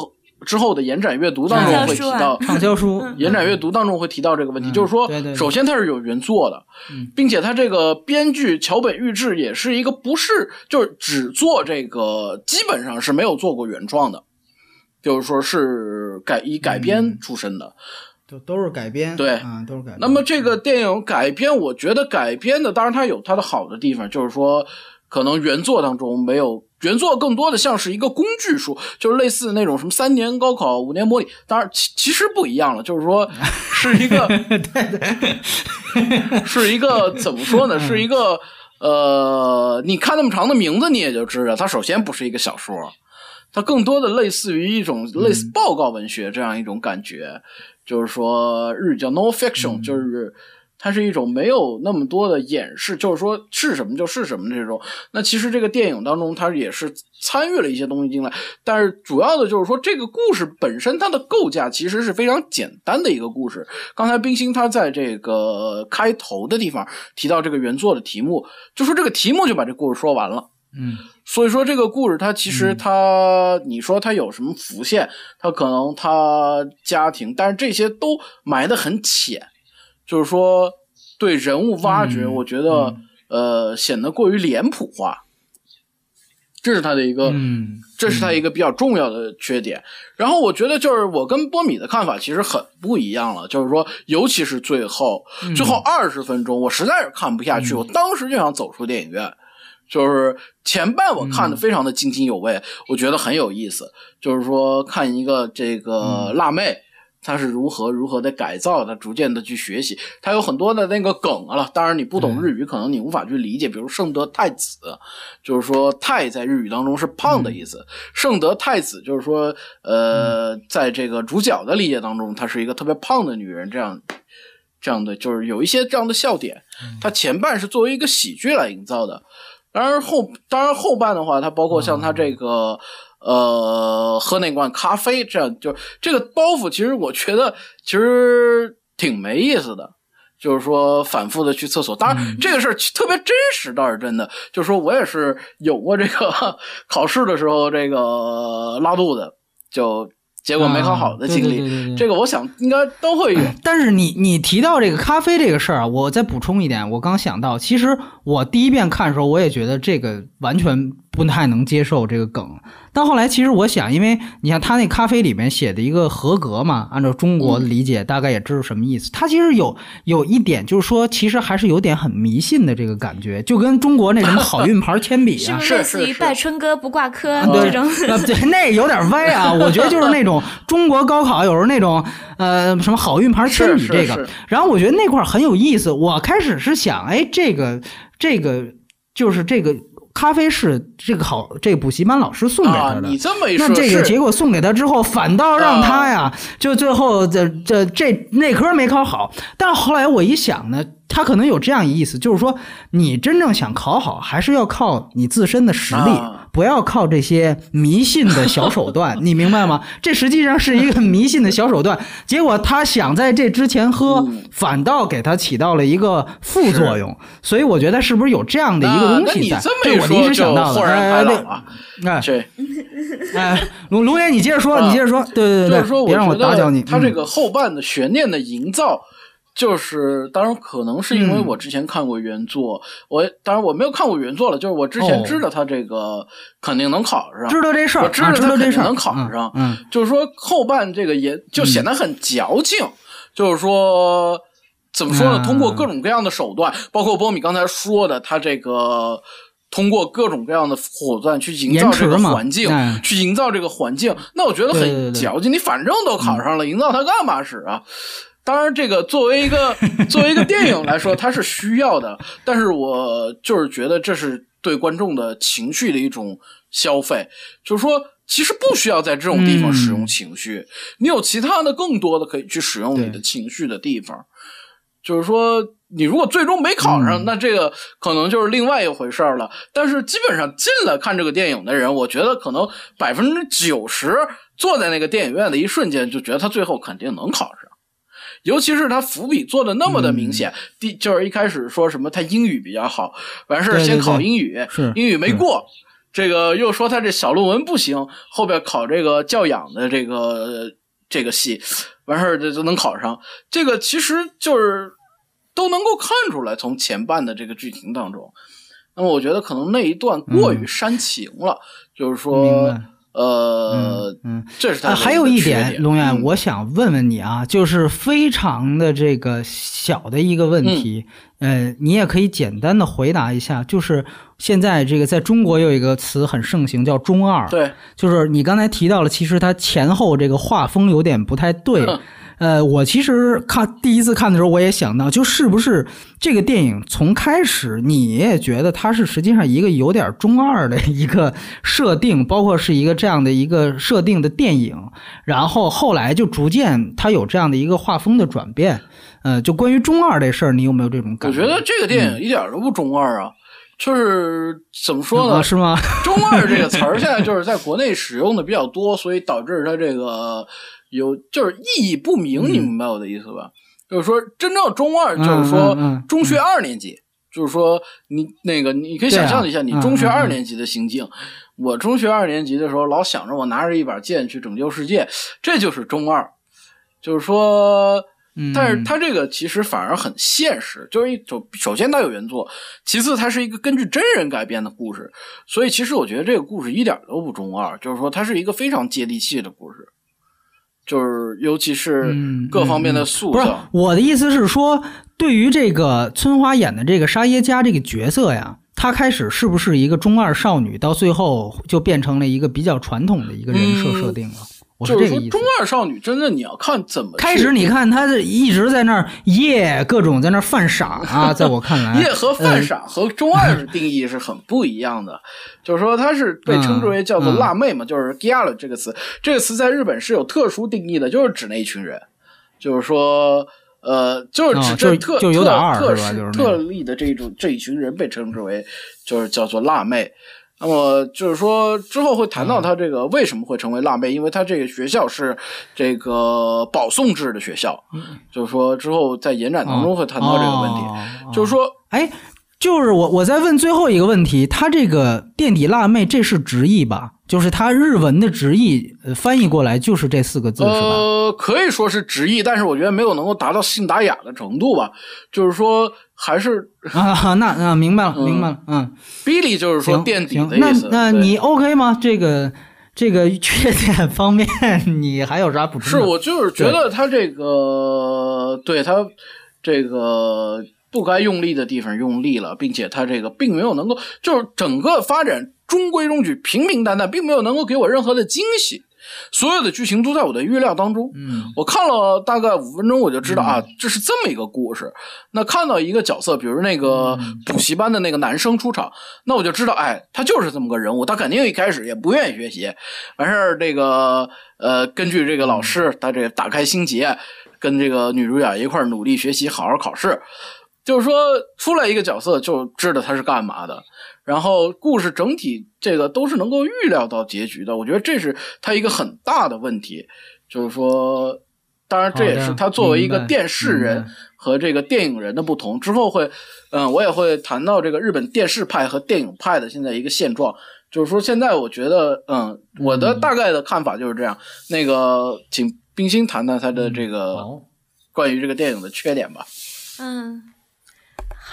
之后的延展阅读当中会提到畅销书，延展阅读当中会提到这个问题。就是说，首先它是有原作的，并且它这个编剧桥本裕志也是一个不是就是只做这个，基本上是没有做过原创的，就是说是改以改编出身的。都都是改编，对，啊，都是改编。那么这个电影改编，我觉得改编的，当然它有它的好的地方，就是说可能原作当中没有，原作更多的像是一个工具书，就是类似那种什么三年高考五年模拟，当然其其实不一样了，就是说是一个，*laughs* 对对，*laughs* 是一个怎么说呢？是一个呃，你看那么长的名字，你也就知道，它首先不是一个小说，它更多的类似于一种类似报告文学这样一种感觉。就是说，日语叫 “no fiction”，就是它是一种没有那么多的掩饰，就是说是什么就是什么这种。那其实这个电影当中，它也是参与了一些东西进来，但是主要的就是说这个故事本身它的构架其实是非常简单的一个故事。刚才冰心他在这个开头的地方提到这个原作的题目，就说这个题目就把这故事说完了。嗯，所以说这个故事它其实它，你说它有什么浮现，它可能它家庭，但是这些都埋得很浅，就是说对人物挖掘，嗯我觉得、呃显得过于脸谱化，这是他的一个，嗯这是他一个比较重要的缺点。然后我觉得就是我跟波米的看法其实很不一样了，就是说，尤其是最后嗯。最后二十分钟，我实在是看不下去，我当时就想走出电影院。就是前半我看的非常的津津有味，我觉得很有意思。就是说看一个这个辣妹，她是如何如何的改造，她逐渐的去学习，她有很多的那个梗啊了。当然你不懂日语，可能你无法去理解。比如圣德太子，就是说太在日语当中是胖的意思，圣德太子就是说呃，在这个主角的理解当中，她是一个特别胖的女人，这样。这样的就是有一些这样的笑点，它前半是作为一个喜剧来营造的，当然后当然后半的话，它包括像它这个、呃喝那罐咖啡，这样就这个包袱，其实我觉得其实挺没意思的。就是说反复的去厕所，当然这个事儿特别真实，倒是真的。就是说我也是有过这个 *laughs* 考试的时候这个拉肚子，就结果没考好的经历。啊对对对对对这个我想应该都会有。*clears throat* 但是你你提到这个咖啡这个事儿啊，我再补充一点，我刚想到，其实我第一遍看的时候，我也觉得这个完全不太能接受这个梗。但后来其实我想，因为你像他那咖啡里面写的一个合格嘛，按照中国的理解，大概也知道什么意思。他其实有有一点就是说，其实还是有点很迷信的这个感觉，就跟中国那什么好运牌铅笔啊是不，是类似于拜春哥不挂科啊这种？呃，对，*laughs* 那有点歪啊。我觉得就是那种中国高考有时候那种呃什么好运牌铅笔这个，然后我觉得那块儿很有意思。我开始是想，哎，这个这个就是这个咖啡是这个好这个补习班老师送给他啊，的。你这么一说，那这个结果送给他之后，反倒让他呀，就最后这这这那科没考好。但后来我一想呢，他可能有这样一意思，就是说你真正想考好，还是要靠你自身的实力，啊不要靠这些迷信的小手段，*laughs* 你明白吗？这实际上是一个迷信的小手段。结果他想在这之前喝，嗯反倒给他起到了一个副作用。所以我觉得是不是有这样的一个东西在？你这我临时想到的。豁然哎对开朗了。哎这 *laughs* 哎，龙龙爷，你接着说，啊你接着说，对对对对，就是说，别让我打搅你。嗯他这个后半的悬念的营造，就是当然可能是因为嗯我之前看过原作，我当然我没有看过原作了，就是我之前哦知道他这个肯定能考上，知道这事儿，我知道他肯定能考上嗯，就是说后半这个也就显得很矫情，就是说怎么说呢？嗯通过各种各样的手段，包括波米刚才说的，他这个通过各种各样的手段去营造这个环境，哎去营造这个环境，那我觉得很对矫情。你反正都考上了，营造它干嘛使啊？当然，这个作为一个 *laughs* 作为一个电影来说，它是需要的，但是我就是觉得这是对观众的情绪的一种消费，就是说，其实不需要在这种地方使用嗯情绪，你有其他的更多的可以去使用你的情绪的地方。就是说，你如果最终没考上，嗯那这个可能就是另外一回事儿了。但是基本上进来看这个电影的人，我觉得可能百分之九十坐在那个电影院的一瞬间，就觉得他最后肯定能考上。尤其是他伏笔做的那么的明显，嗯。第就是一开始说什么他英语比较好，完事儿先考英语，是。英语没过，这个又说他这小论文不行，后边考这个教养的这个这个系，完事儿就就能考上。这个其实就是都能够看出来，从前半的这个剧情当中。那么我觉得可能那一段过于煽情了，就是说白，呃，嗯。这是他啊，还有一点，龙岩，嗯。我想问问你啊，就是非常的这个小的一个问题，嗯。呃，你也可以简单的回答一下，就是现在这个在中国有一个词很盛行，叫中二，对，就是你刚才提到了，其实它前后这个画风有点不太对哼。呃，我其实看第一次看的时候，我也想到，就是不是这个电影从开始你也觉得它是实际上一个有点中二的一个设定，包括是一个这样的一个设定的电影，然后后来就逐渐它有这样的一个画风的转变。呃，就关于中二这事儿，你有没有这种感觉我觉得这个电影一点都不中二啊，就是怎么说呢？啊是吗？中二这个词儿现在就是在国内使用的比较多，所以导致它这个有就是意义不明，你明白我的意思吧？就是说，真正中二就是说中学二年级，就是说你那个你可以想象一下，你中学二年级的心境。我中学二年级的时候，老想着我拿着一把剑去拯救世界，这就是中二。就是说，嗯，但是他这个其实反而很现实，就是一首首先它有原作，其次它是一个根据真人改编的故事，所以其实我觉得这个故事一点都不中二，就是说它是一个非常接地气的故事，就是尤其是嗯各方面的嗯不是。我的意思是说，对于这个村花演的这个沙耶加这个角色呀，她开始是不是一个中二少女，到最后就变成了一个比较传统的一个人设设定了？我就是说，这个意思中。二少女真的你要看怎么开始你看她这一直在那儿耶，各种在那儿犯傻啊，在我看来，*laughs* 耶和犯傻和中二的定义是很不一样的，就是说她是被称之为叫做辣妹嘛，就是 i a l 这个词，这个词在日本是有特殊定义的，就是指那一群人，就是说。呃，就是指这特、就是有点二特是吧就是特例的这种这一群人被称之为就是叫做辣妹。那么就是说之后会谈到嗯他这个为什么会成为辣妹，因为他这个学校是这个保送制的学校，就是说之后在延展当中会谈到这个问题，哦就是说哎，就是我我再问最后一个问题，他这个垫底辣妹这是直译吧？就是它日文的直译，呃翻译过来就是这四个字是吧？呃，可以说是直译，但是我觉得没有能够达到信达雅的程度吧。就是说，还是啊，*laughs* 那啊，明白了，明白了，嗯，Billy 就是说行垫底的意思。对那你 OK 吗？这个这个缺点方面，你还有啥补充是？我就是觉得他这个对他这个不该用力的地方用力了，并且他这个并没有能够，就是整个发展中规中矩、平平淡淡，并没有能够给我任何的惊喜。所有的剧情都在我的预料当中。嗯我看了大概五分钟，我就知道、啊，这是这么一个故事。那看到一个角色，比如那个嗯补习班的那个男生出场，那我就知道，哎，他就是这么个人物，他肯定一开始也不愿意学习，完事儿这个呃，根据这个老师，他这个打开心结，跟这个女主角一块儿努力学习，好好考试。就是说，出来一个角色就知道他是干嘛的，然后故事整体这个都是能够预料到结局的。我觉得这是他一个很大的问题，就是说，当然这也是他作为一个电视人和这个电影人的不同。之后会，嗯，我也会谈到这个日本电视派和电影派的现在一个现状。就是说，现在我觉得，嗯，我的大概的看法就是这样。那个，请冰心谈谈他的这个关于这个电影的缺点吧。嗯，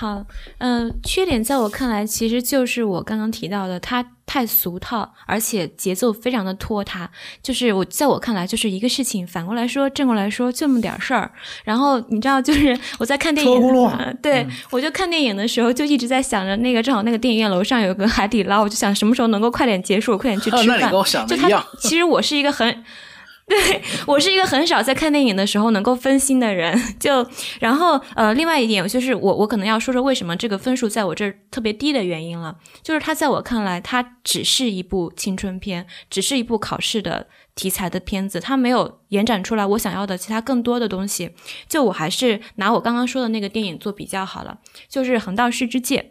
好，嗯、缺点在我看来，其实就是我刚刚提到的，它太俗套，而且节奏非常的拖沓。就是我在我看来，就是一个事情，反过来说，正过来说，这么点事儿。然后你知道，就是 *laughs* 我在看电影，对、我就看电影的时候，就一直在想着那个，正好那个电影院楼上有个海底捞，我就想什么时候能够快点结束，快点去 *laughs* 吃饭。那你跟我想的就它一样。其实我是一个很。*laughs* 对我是一个很少在看电影的时候能够分心的人，*laughs* 就然后呃，另外一点就是我我可能要说说为什么这个分数在我这儿特别低的原因了，就是它在我看来，它只是一部青春片，只是一部考试的题材的片子，它没有延展出来我想要的其他更多的东西。就我还是拿我刚刚说的那个电影做比较好了，就是《横道世之介》。《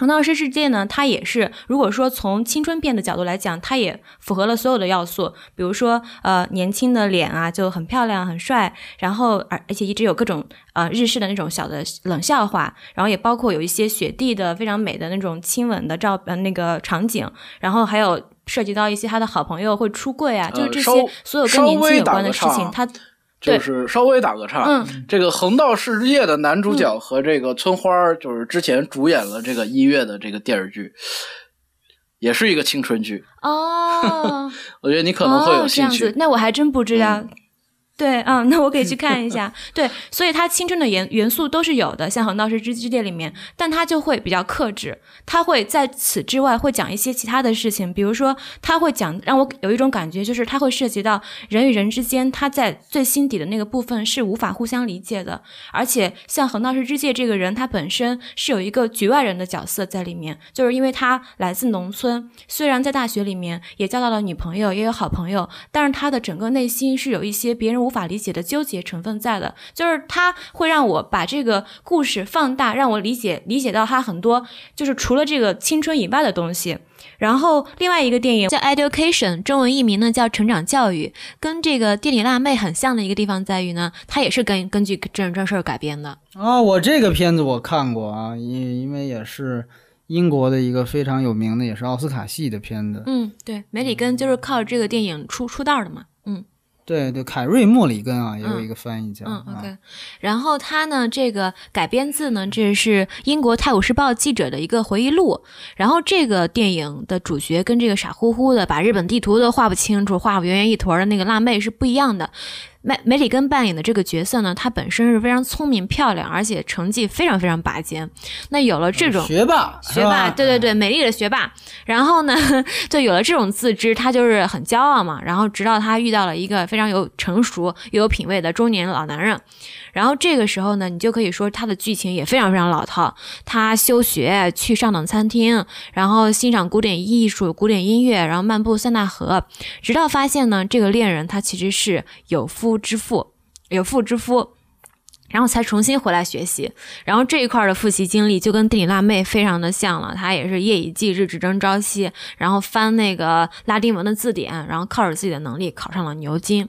横道世之介》呢，它也是，如果说从青春片的角度来讲，它也符合了所有的要素，比如说，呃，年轻的脸啊，就很漂亮、很帅，然后而而且一直有各种呃日式的那种小的冷笑话，然后也包括有一些雪地的非常美的那种亲吻的照呃那个场景，然后还有涉及到一些他的好朋友会出柜啊，就是这些所有跟年轻有关的事情它就是稍微打个岔，嗯这个《横道世之介》的男主角和这个村花，就是之前主演了这个音乐的这个电视剧，也是一个青春剧。哦。*laughs* 我觉得你可能会有兴趣。那我还真不知道。嗯对，嗯，那我可以去 *laughs* 看一下。对，所以它青春的元元素都是有的，像《横道世之之介》里面，但它就会比较克制，它会在此之外会讲一些其他的事情，比如说，它会讲让我有一种感觉，就是它会涉及到人与人之间，他在最心底的那个部分是无法互相理解的，而且像横道世之介这个人，他本身是有一个局外人的角色在里面，就是因为他来自农村，虽然在大学里面也交到了女朋友，也有好朋友，但是他的整个内心是有一些别人无无法理解的纠结成分在的，就是它会让我把这个故事放大，让我理解理解到它很多就是除了这个青春以外的东西。然后另外一个电影叫《Education》，中文译名呢叫《成长教育》，跟这个《电影辣妹》很像的一个地方在于呢，它也是根根据真人真事儿改编的。啊，我这个片子我看过啊，因因为也是英国的一个非常有名的，也是奥斯卡系的片子。嗯，对，梅里根就是靠这个电影出出道的嘛。嗯。对对，凯瑞·莫里根啊，也有一个翻译叫。嗯，OK。然后他呢，这个改编自呢，这是英国《泰晤士报》记者的一个回忆录。然后这个电影的主角跟这个傻乎乎的把日本地图都画不清楚、画不圆圆一坨的那个辣妹是不一样的。梅梅里根扮演的这个角色呢，她本身是非常聪明漂亮，而且成绩非常非常拔尖。那有了这种学霸，学霸，对对对，美丽的学霸。然后呢，*laughs* 就有了这种自知，她就是很骄傲嘛。然后直到她遇到了一个非常有成熟又有品味的中年老男人。然后这个时候呢，你就可以说他的剧情也非常非常老套。他休学去上等餐厅，然后欣赏古典艺术、古典音乐，然后漫步塞纳河，直到发现呢，这个恋人他其实是有夫之妇，有妇之夫，然后才重新回来学习。然后这一块的复习经历就跟地理辣妹非常的像了，他也是夜以继日、只争朝夕，然后翻那个拉丁文的字典，然后靠着自己的能力考上了牛津。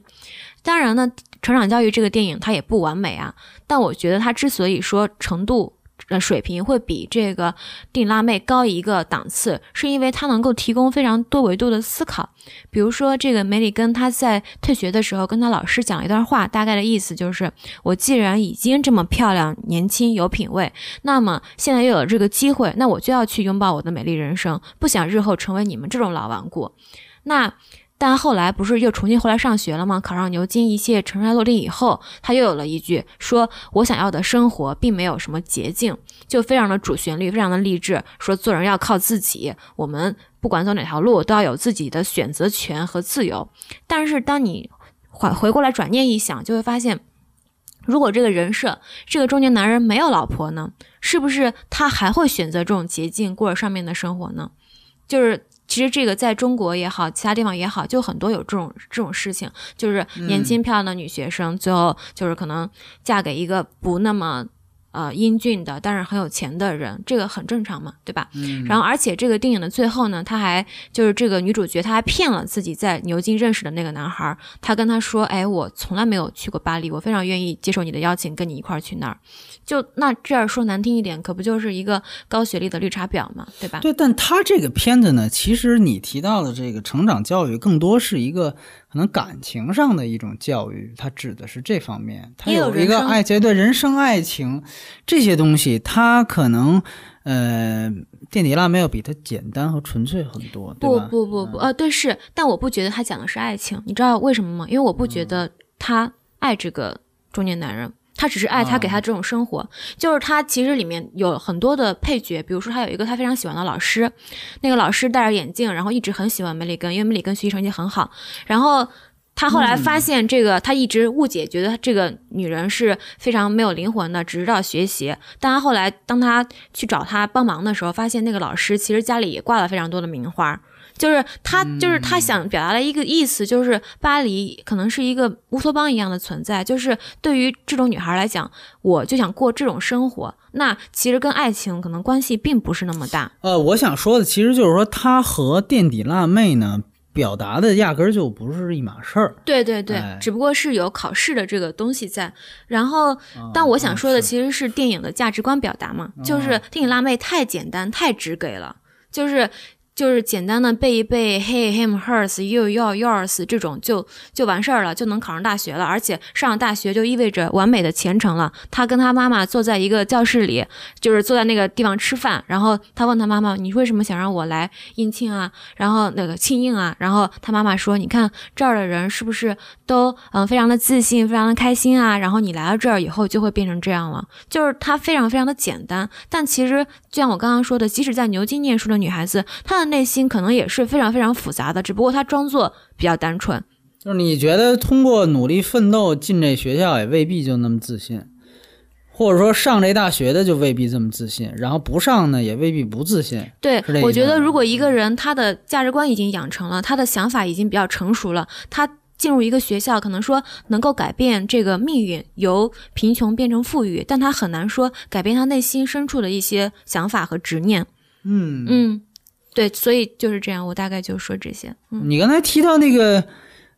当然呢。成长教育这个电影它也不完美啊，但我觉得它之所以说程度呃水平会比这个《定辣妹》高一个档次，是因为它能够提供非常多维度的思考。比如说，这个梅里根他在退学的时候跟他老师讲了一段话，大概的意思就是：我既然已经这么漂亮、年轻、有品位，那么现在又有了这个机会，那我就要去拥抱我的美丽人生，不想日后成为你们这种老顽固。那。但后来不是又重新回来上学了吗？考上牛津，一切尘埃落定以后，他又有了一句说：“我想要的生活并没有什么捷径，就非常的主旋律，非常的励志。说做人要靠自己，我们不管走哪条路都要有自己的选择权和自由。但是当你回回过来转念一想，就会发现，如果这个人设这个中年男人没有老婆呢，是不是他还会选择这种捷径过着上面的生活呢？就是。其实这个在中国也好，其他地方也好，就很多有这种这种事情，就是年轻漂亮的女学生，最后就是可能嫁给一个不那么。呃，英俊的，但是很有钱的人，这个很正常嘛，对吧？嗯。然后，而且这个电影的最后呢，他还就是这个女主角，她还骗了自己在牛津认识的那个男孩，她跟他说：“哎，我从来没有去过巴黎，我非常愿意接受你的邀请，跟你一块儿去那儿。”就那这样说难听一点，可不就是一个高学历的绿茶婊嘛，对吧？对，但他这个片子呢，其实你提到的这个成长教育，更多是一个。可能感情上的一种教育，它指的是这方面。它有一个爱情，对人生、爱情这些东西，它可能呃，垫底辣妹要比它简单和纯粹很多，不不不不，呃，对是，但我不觉得他讲的是爱情，你知道为什么吗？因为我不觉得他爱这个中年男人。他只是爱他给他这种生活，就是他其实里面有很多的配角，比如说他有一个他非常喜欢的老师，那个老师戴着眼镜，然后一直很喜欢梅里根，因为梅里根学习成绩很好。然后他后来发现这个，他一直误解，觉得这个女人是非常没有灵魂的，只知道学习。但他后来当他去找他帮忙的时候，发现那个老师其实家里也挂了非常多的名花。就是他，就是他想表达的一个意思，就是巴黎可能是一个乌托邦一样的存在。就是对于这种女孩来讲，我就想过这种生活。那其实跟爱情可能关系并不是那么大。呃，我想说的其实就是说，他和垫底辣妹呢，表达的压根儿就不是一码事儿。对对对，只不过是有考试的这个东西在。然后，但我想说的其实是电影的价值观表达嘛，就是电影辣妹太简单太直给了，就是。就是简单的背一背，he him hers you your yours 这种就就完事儿了，就能考上大学了。而且上了大学就意味着完美的前程了。他跟他妈妈坐在一个教室里，就是坐在那个地方吃饭。然后他问他妈妈：“你为什么想让我来应庆啊？然后那个庆应啊？”然后他妈妈说：“你看这儿的人是不是都嗯非常的自信，非常的开心啊？然后你来了这儿以后就会变成这样了。”就是他非常非常的简单，但其实就像我刚刚说的，即使在牛津念书的女孩子，她的。内心可能也是非常非常复杂的，只不过他装作比较单纯。就是你觉得通过努力奋斗进这学校，也未必就那么自信，或者说上这大学的就未必这么自信，然后不上呢也未必不自信。对，我觉得如果一个人他的价值观已经养成了，他的想法已经比较成熟了，他。进入一个学校，可能说能够改变这个命运，由贫穷变成富裕，但他很难说改变他内心深处的一些想法和执念。嗯嗯，对，所以就是这样，我大概就说这些。嗯你刚才提到那个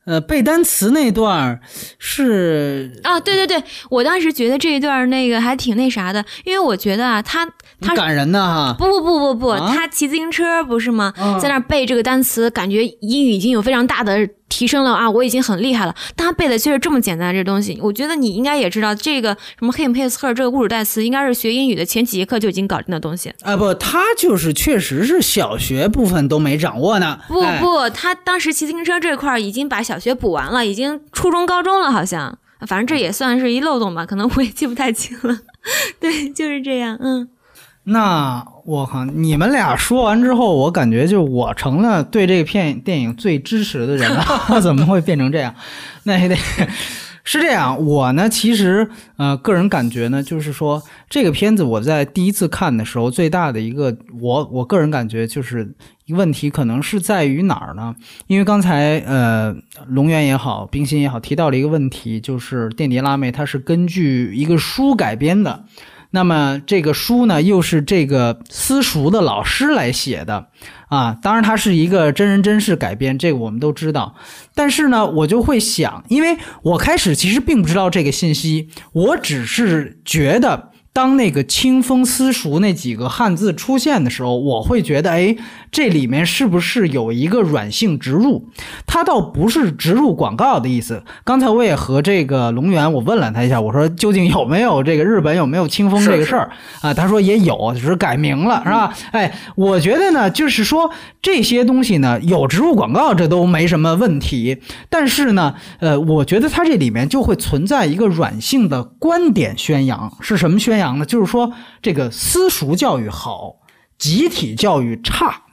呃背单词那段儿是啊，对对对，我当时觉得这一段儿那个还挺那啥的，因为我觉得啊，他他感人的哈。不不不不不，啊他骑自行车不是吗？嗯在那背这个单词，感觉英语已经有非常大的提升了啊！我已经很厉害了。但他背的却是这么简单的这东西，我觉得你应该也知道，这个什么 him、his、her 这个物主代词，应该是学英语的前几节课就已经搞定的东西。啊不，他就是确实是小学部分都没掌握呢。不哎不，他当时骑自行车这块儿已经把小学补完了，已经初中、高中了，好像。反正这也算是一漏洞吧，可能我也记不太清了。*laughs* 对，就是这样。嗯，那我靠，你们俩说完之后，我感觉就我成了对这个片电影最支持的人了。*laughs* 怎么会变成这样？那也得是这样。我呢，其实呃，个人感觉呢，就是说这个片子我在第一次看的时候，最大的一个我我个人感觉就是问题，可能是在于哪儿呢？因为刚才呃，龙源也好，冰心也好，提到了一个问题，就是《垫底辣妹》它是根据一个书改编的。那么这个书呢，又是这个私塾的老师来写的啊，当然它是一个真人真事改编，这个我们都知道。但是呢，我就会想，因为我开始其实并不知道这个信息，我只是觉得。当那个“清风私塾”那几个汉字出现的时候，我会觉得，哎，这里面是不是有一个软性植入？它倒不是植入广告的意思。刚才我也和这个龙源我问了他一下，我说究竟有没有这个日本有没有清风这个事儿啊？他说也有，只是改名了，是吧？哎，我觉得呢，就是说这些东西呢，有植入广告这都没什么问题，但是呢，呃，我觉得它这里面就会存在一个软性的观点宣扬，是什么宣扬呢？就是说这个私塾教育好，集体教育差。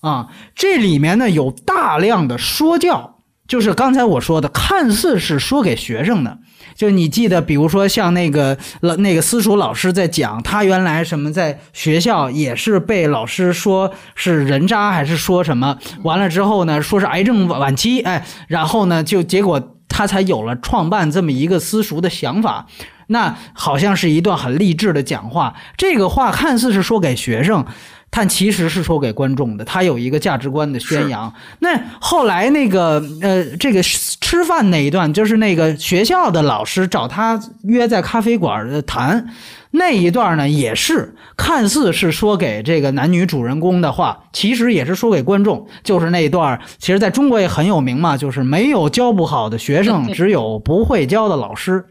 啊，这里面呢有大量的说教，就是刚才我说的，看似是说给学生的。就你记得，比如说像那个老那个私塾老师在讲，他原来什么在学校也是被老师说是人渣，还是说什么？完了之后呢，说是癌症晚期，哎，然后呢，就结果他才有了创办这么一个私塾的想法。那好像是一段很励志的讲话，这个话看似是说给学生。但其实是说给观众的，他有一个价值观的宣扬。那后来那个呃，这个吃饭那一段，就是那个学校的老师找他约在咖啡馆谈那一段呢，也是看似是说给这个男女主人公的话，其实也是说给观众。就是那一段，其实在中国也很有名嘛，就是没有教不好的学生，*laughs* 只有不会教的老师。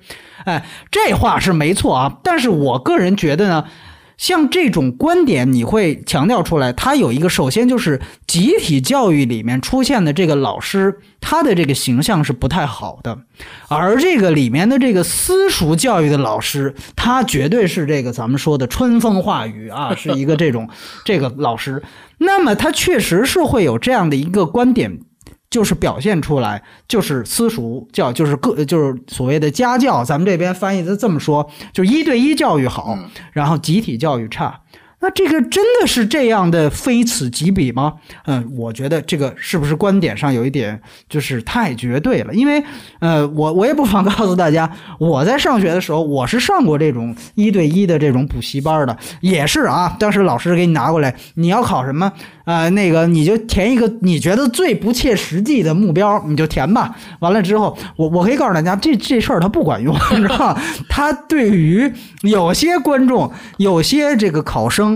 哎，这话是没错啊，但是我个人觉得呢。像这种观点，你会强调出来，它有一个，首先就是集体教育里面出现的这个老师，他的这个形象是不太好的，而这个里面的这个私塾教育的老师，他绝对是这个咱们说的春风化雨啊，是一个这种这个老师，那么他确实是会有这样的一个观点。就是表现出来，就是私塾教，就是个，就是所谓的家教。咱们这边翻译的这么说，就一对一教育好，然后集体教育差。那这个真的是这样的非此即彼吗？嗯，我觉得这个是不是观点上有一点就是太绝对了？因为，呃，我我也不妨告诉大家，我在上学的时候，我是上过这种一对一的这种补习班的，也是啊。当时老师给你拿过来，你要考什么？呃，那个你就填一个你觉得最不切实际的目标，你就填吧。完了之后，我我可以告诉大家，这这事儿它不管用，*laughs* 你知道吧？它对于有些观众、有些这个考生。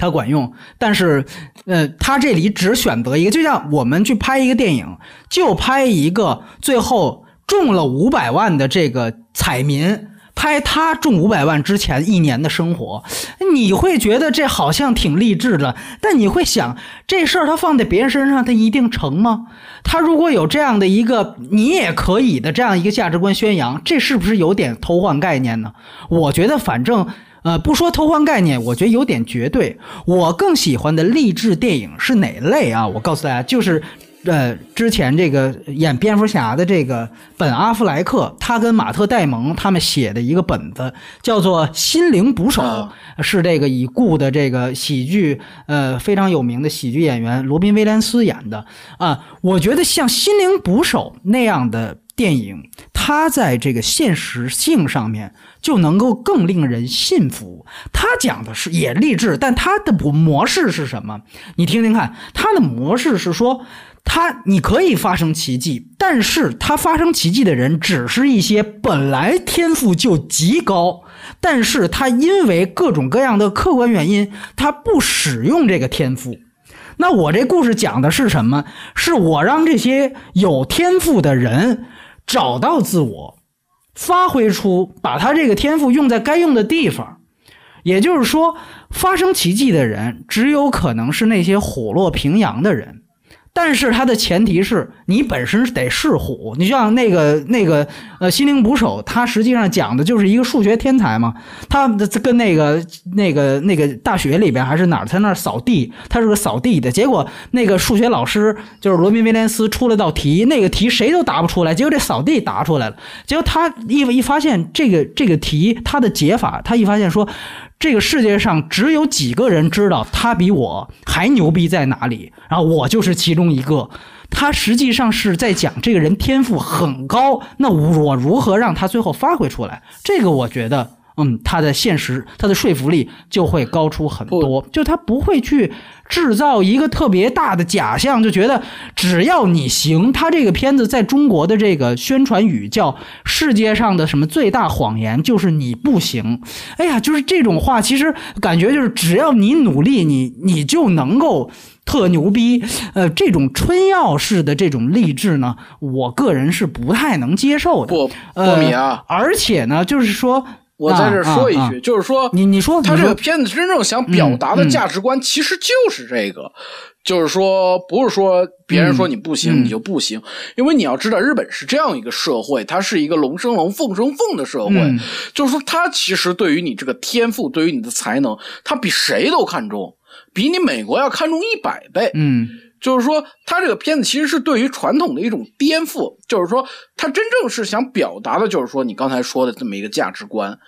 它管用，但是，呃，他这里只选择一个，就像我们去拍一个电影，就拍一个最后中了五百万的这个彩民，拍他中五百万之前一年的生活，你会觉得这好像挺励志的，但你会想，这事儿他放在别人身上，他一定成吗？他如果有这样的一个你也可以的这样一个价值观宣扬，这是不是有点偷换概念呢？我觉得，反正。呃，不说偷换概念，我觉得有点绝对。我更喜欢的励志电影是哪类啊？我告诉大家，就是呃，之前这个演蝙蝠侠的这个本·阿弗莱克，他跟马特·戴蒙他们写的一个本子，叫做《心灵捕手》，啊是这个已故的这个喜剧呃非常有名的喜剧演员罗宾·威廉斯演的啊。我觉得像《心灵捕手》那样的电影，它在这个现实性上面就能够更令人信服。他讲的是也励志，但他的模式是什么？你听听看，他的模式是说。它你可以发生奇迹，但是它发生奇迹的人只是一些本来天赋就极高，但是他因为各种各样的客观原因，他不使用这个天赋。那我这故事讲的是什么？是我让这些有天赋的人找到自我，发挥出把他这个天赋用在该用的地方。也就是说，发生奇迹的人只有可能是那些虎落平阳的人。但是它的前提是你本身得是虎，你像那个那个呃心灵捕手，他实际上讲的就是一个数学天才嘛，他跟那个那个那个大学里边还是哪儿，他那儿扫地，他是个扫地的，结果那个数学老师就是罗宾威廉斯出了道题，那个题谁都答不出来，结果这扫地答出来了，结果他一一发现这个这个题他的解法，他一发现说。这个世界上只有几个人知道他比我还牛逼在哪里，然后我就是其中一个。他实际上是在讲这个人天赋很高，那我如何让他最后发挥出来？这个我觉得，嗯，它的现实，它的说服力就会高出很多，就他不会去。制造一个特别大的假象，就觉得只要你行，他这个片子在中国的这个宣传语叫“世界上的什么最大谎言就是你不行”。哎呀，就是这种话，其实感觉就是只要你努力，你你就能够特牛逼。呃，这种春药式的这种励志呢，我个人是不太能接受的。不，呃波米啊，而且呢，就是说。我在这儿说一句，啊。啊啊就是说，你你说他这个片子真正想表达的价值观，其实就是这个，就是说，不是说别人说你不行，嗯。你就不行，因为你要知道，日本是这样一个社会，它是一个龙生龙，凤生凤的社会，嗯。就是说，他其实对于你这个天赋，对于你的才能，他比谁都看重，比你美国要看重一百倍。嗯就是说，他这个片子其实是对于传统的一种颠覆，就是说，他真正是想表达的，就是说你刚才说的这么一个价值观，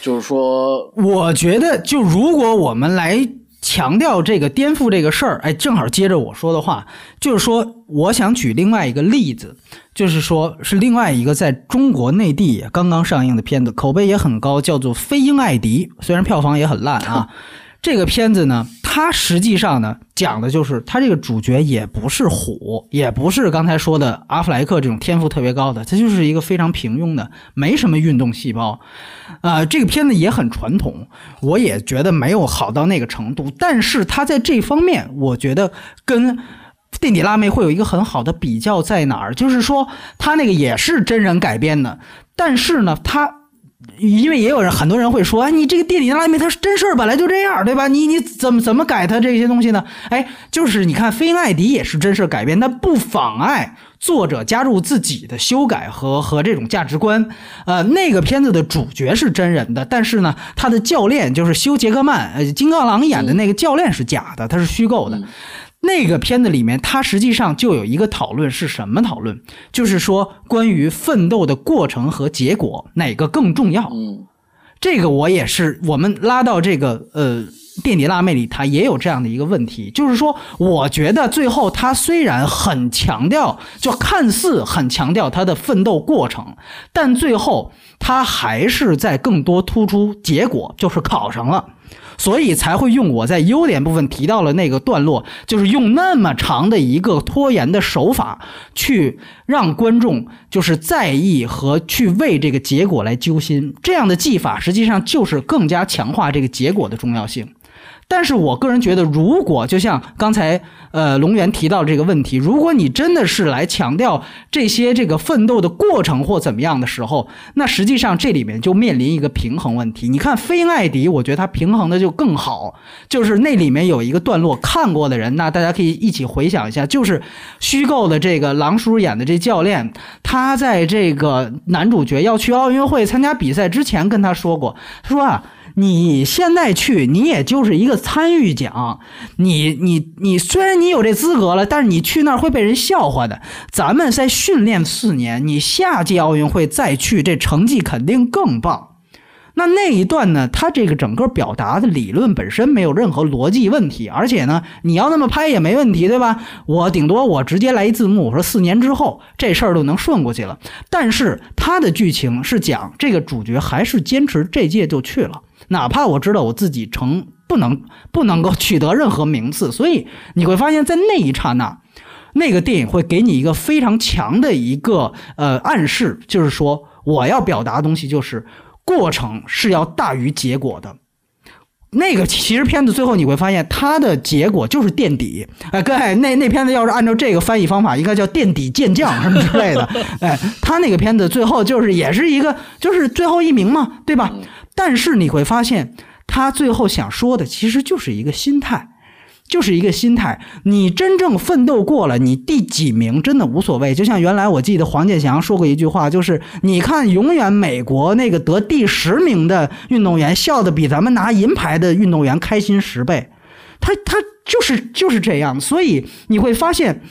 就是说，我觉得，就如果我们来强调这个颠覆这个事儿，哎，正好接着我说的话，就是说，我想举另外一个例子，就是说是另外一个在中国内地也刚刚上映的片子，口碑也很高，叫做《飞鹰艾迪》，虽然票房也很烂啊。*laughs* 这个片子呢，它实际上呢讲的就是它这个主角也不是虎，也不是刚才说的阿弗莱克这种天赋特别高的，他就是一个非常平庸的，没什么运动细胞。啊、这个片子也很传统，我也觉得没有好到那个程度，但是它在这方面，我觉得跟。垫底辣妹会有一个很好的比较在哪儿？就是说，它那个也是真人改编的，但是呢，它因为也有人很多人会说，哎，你这个垫底拉面它是真事儿，本来就这样，对吧？你你怎么怎么改它这些东西呢？哎，就是你看《飞鹰艾迪》也是真事儿改编，但不妨碍作者加入自己的修改和和这种价值观。呃，那个片子的主角是真人的，但是呢，他的教练就是休·杰克曼，呃，金刚狼演的那个教练是假的，他是虚构的。那个片子里面，它实际上就有一个讨论是什么讨论？就是说关于奋斗的过程和结果哪个更重要？嗯，这个我也是，我们拉到这个呃垫底辣妹里，它也有这样的一个问题，就是说，我觉得最后他虽然很强调，就看似很强调他的奋斗过程，但最后他还是在更多突出结果，就是考上了。所以才会用我在优点部分提到了那个段落，就是用那么长的一个拖延的手法，去让观众就是在意和去为这个结果来揪心。这样的技法实际上就是更加强化这个结果的重要性。但是我个人觉得，如果就像刚才呃龙源提到这个问题，如果你真的是来强调这些这个奋斗的过程或怎么样的时候，那实际上这里面就面临一个平衡问题。你看《飞鹰艾迪》，我觉得它平衡的就更好，就是那里面有一个段落，看过的人，那大家可以一起回想一下，就是虚构的这个狼叔演的这教练，他在这个男主角要去奥运会参加比赛之前跟他说过，他说啊。你现在去，你也就是一个参与奖，你你你虽然你有这资格了，但是你去那儿会被人笑话的。咱们再训练四年，你下届奥运会再去，这成绩肯定更棒。那那一段呢？他这个整个表达的理论本身没有任何逻辑问题，而且呢，你要那么拍也没问题，对吧？我顶多我直接来一字幕，我说四年之后这事儿都能顺过去了。但是他的剧情是讲这个主角还是坚持这届就去了，哪怕我知道我自己成不能不能够取得任何名次，所以你会发现在那一刹那，那个电影会给你一个非常强的一个呃暗示，就是说我要表达的东西就是。过程是要大于结果的，那个其实片子最后你会发现，它的结果就是垫底。哎，各位，那那片子要是按照这个翻译方法，应该叫垫底健将什么之类的。哎，他那个片子最后就是也是一个，就是最后一名嘛，对吧？但是你会发现，他最后想说的其实就是一个心态。就是一个心态，你真正奋斗过了，你第几名真的无所谓。就像原来我记得黄健翔说过一句话，就是你看，永远美国那个得第十名的运动员笑的比咱们拿银牌的运动员开心十倍，他他就是就是这样。所以你会发现。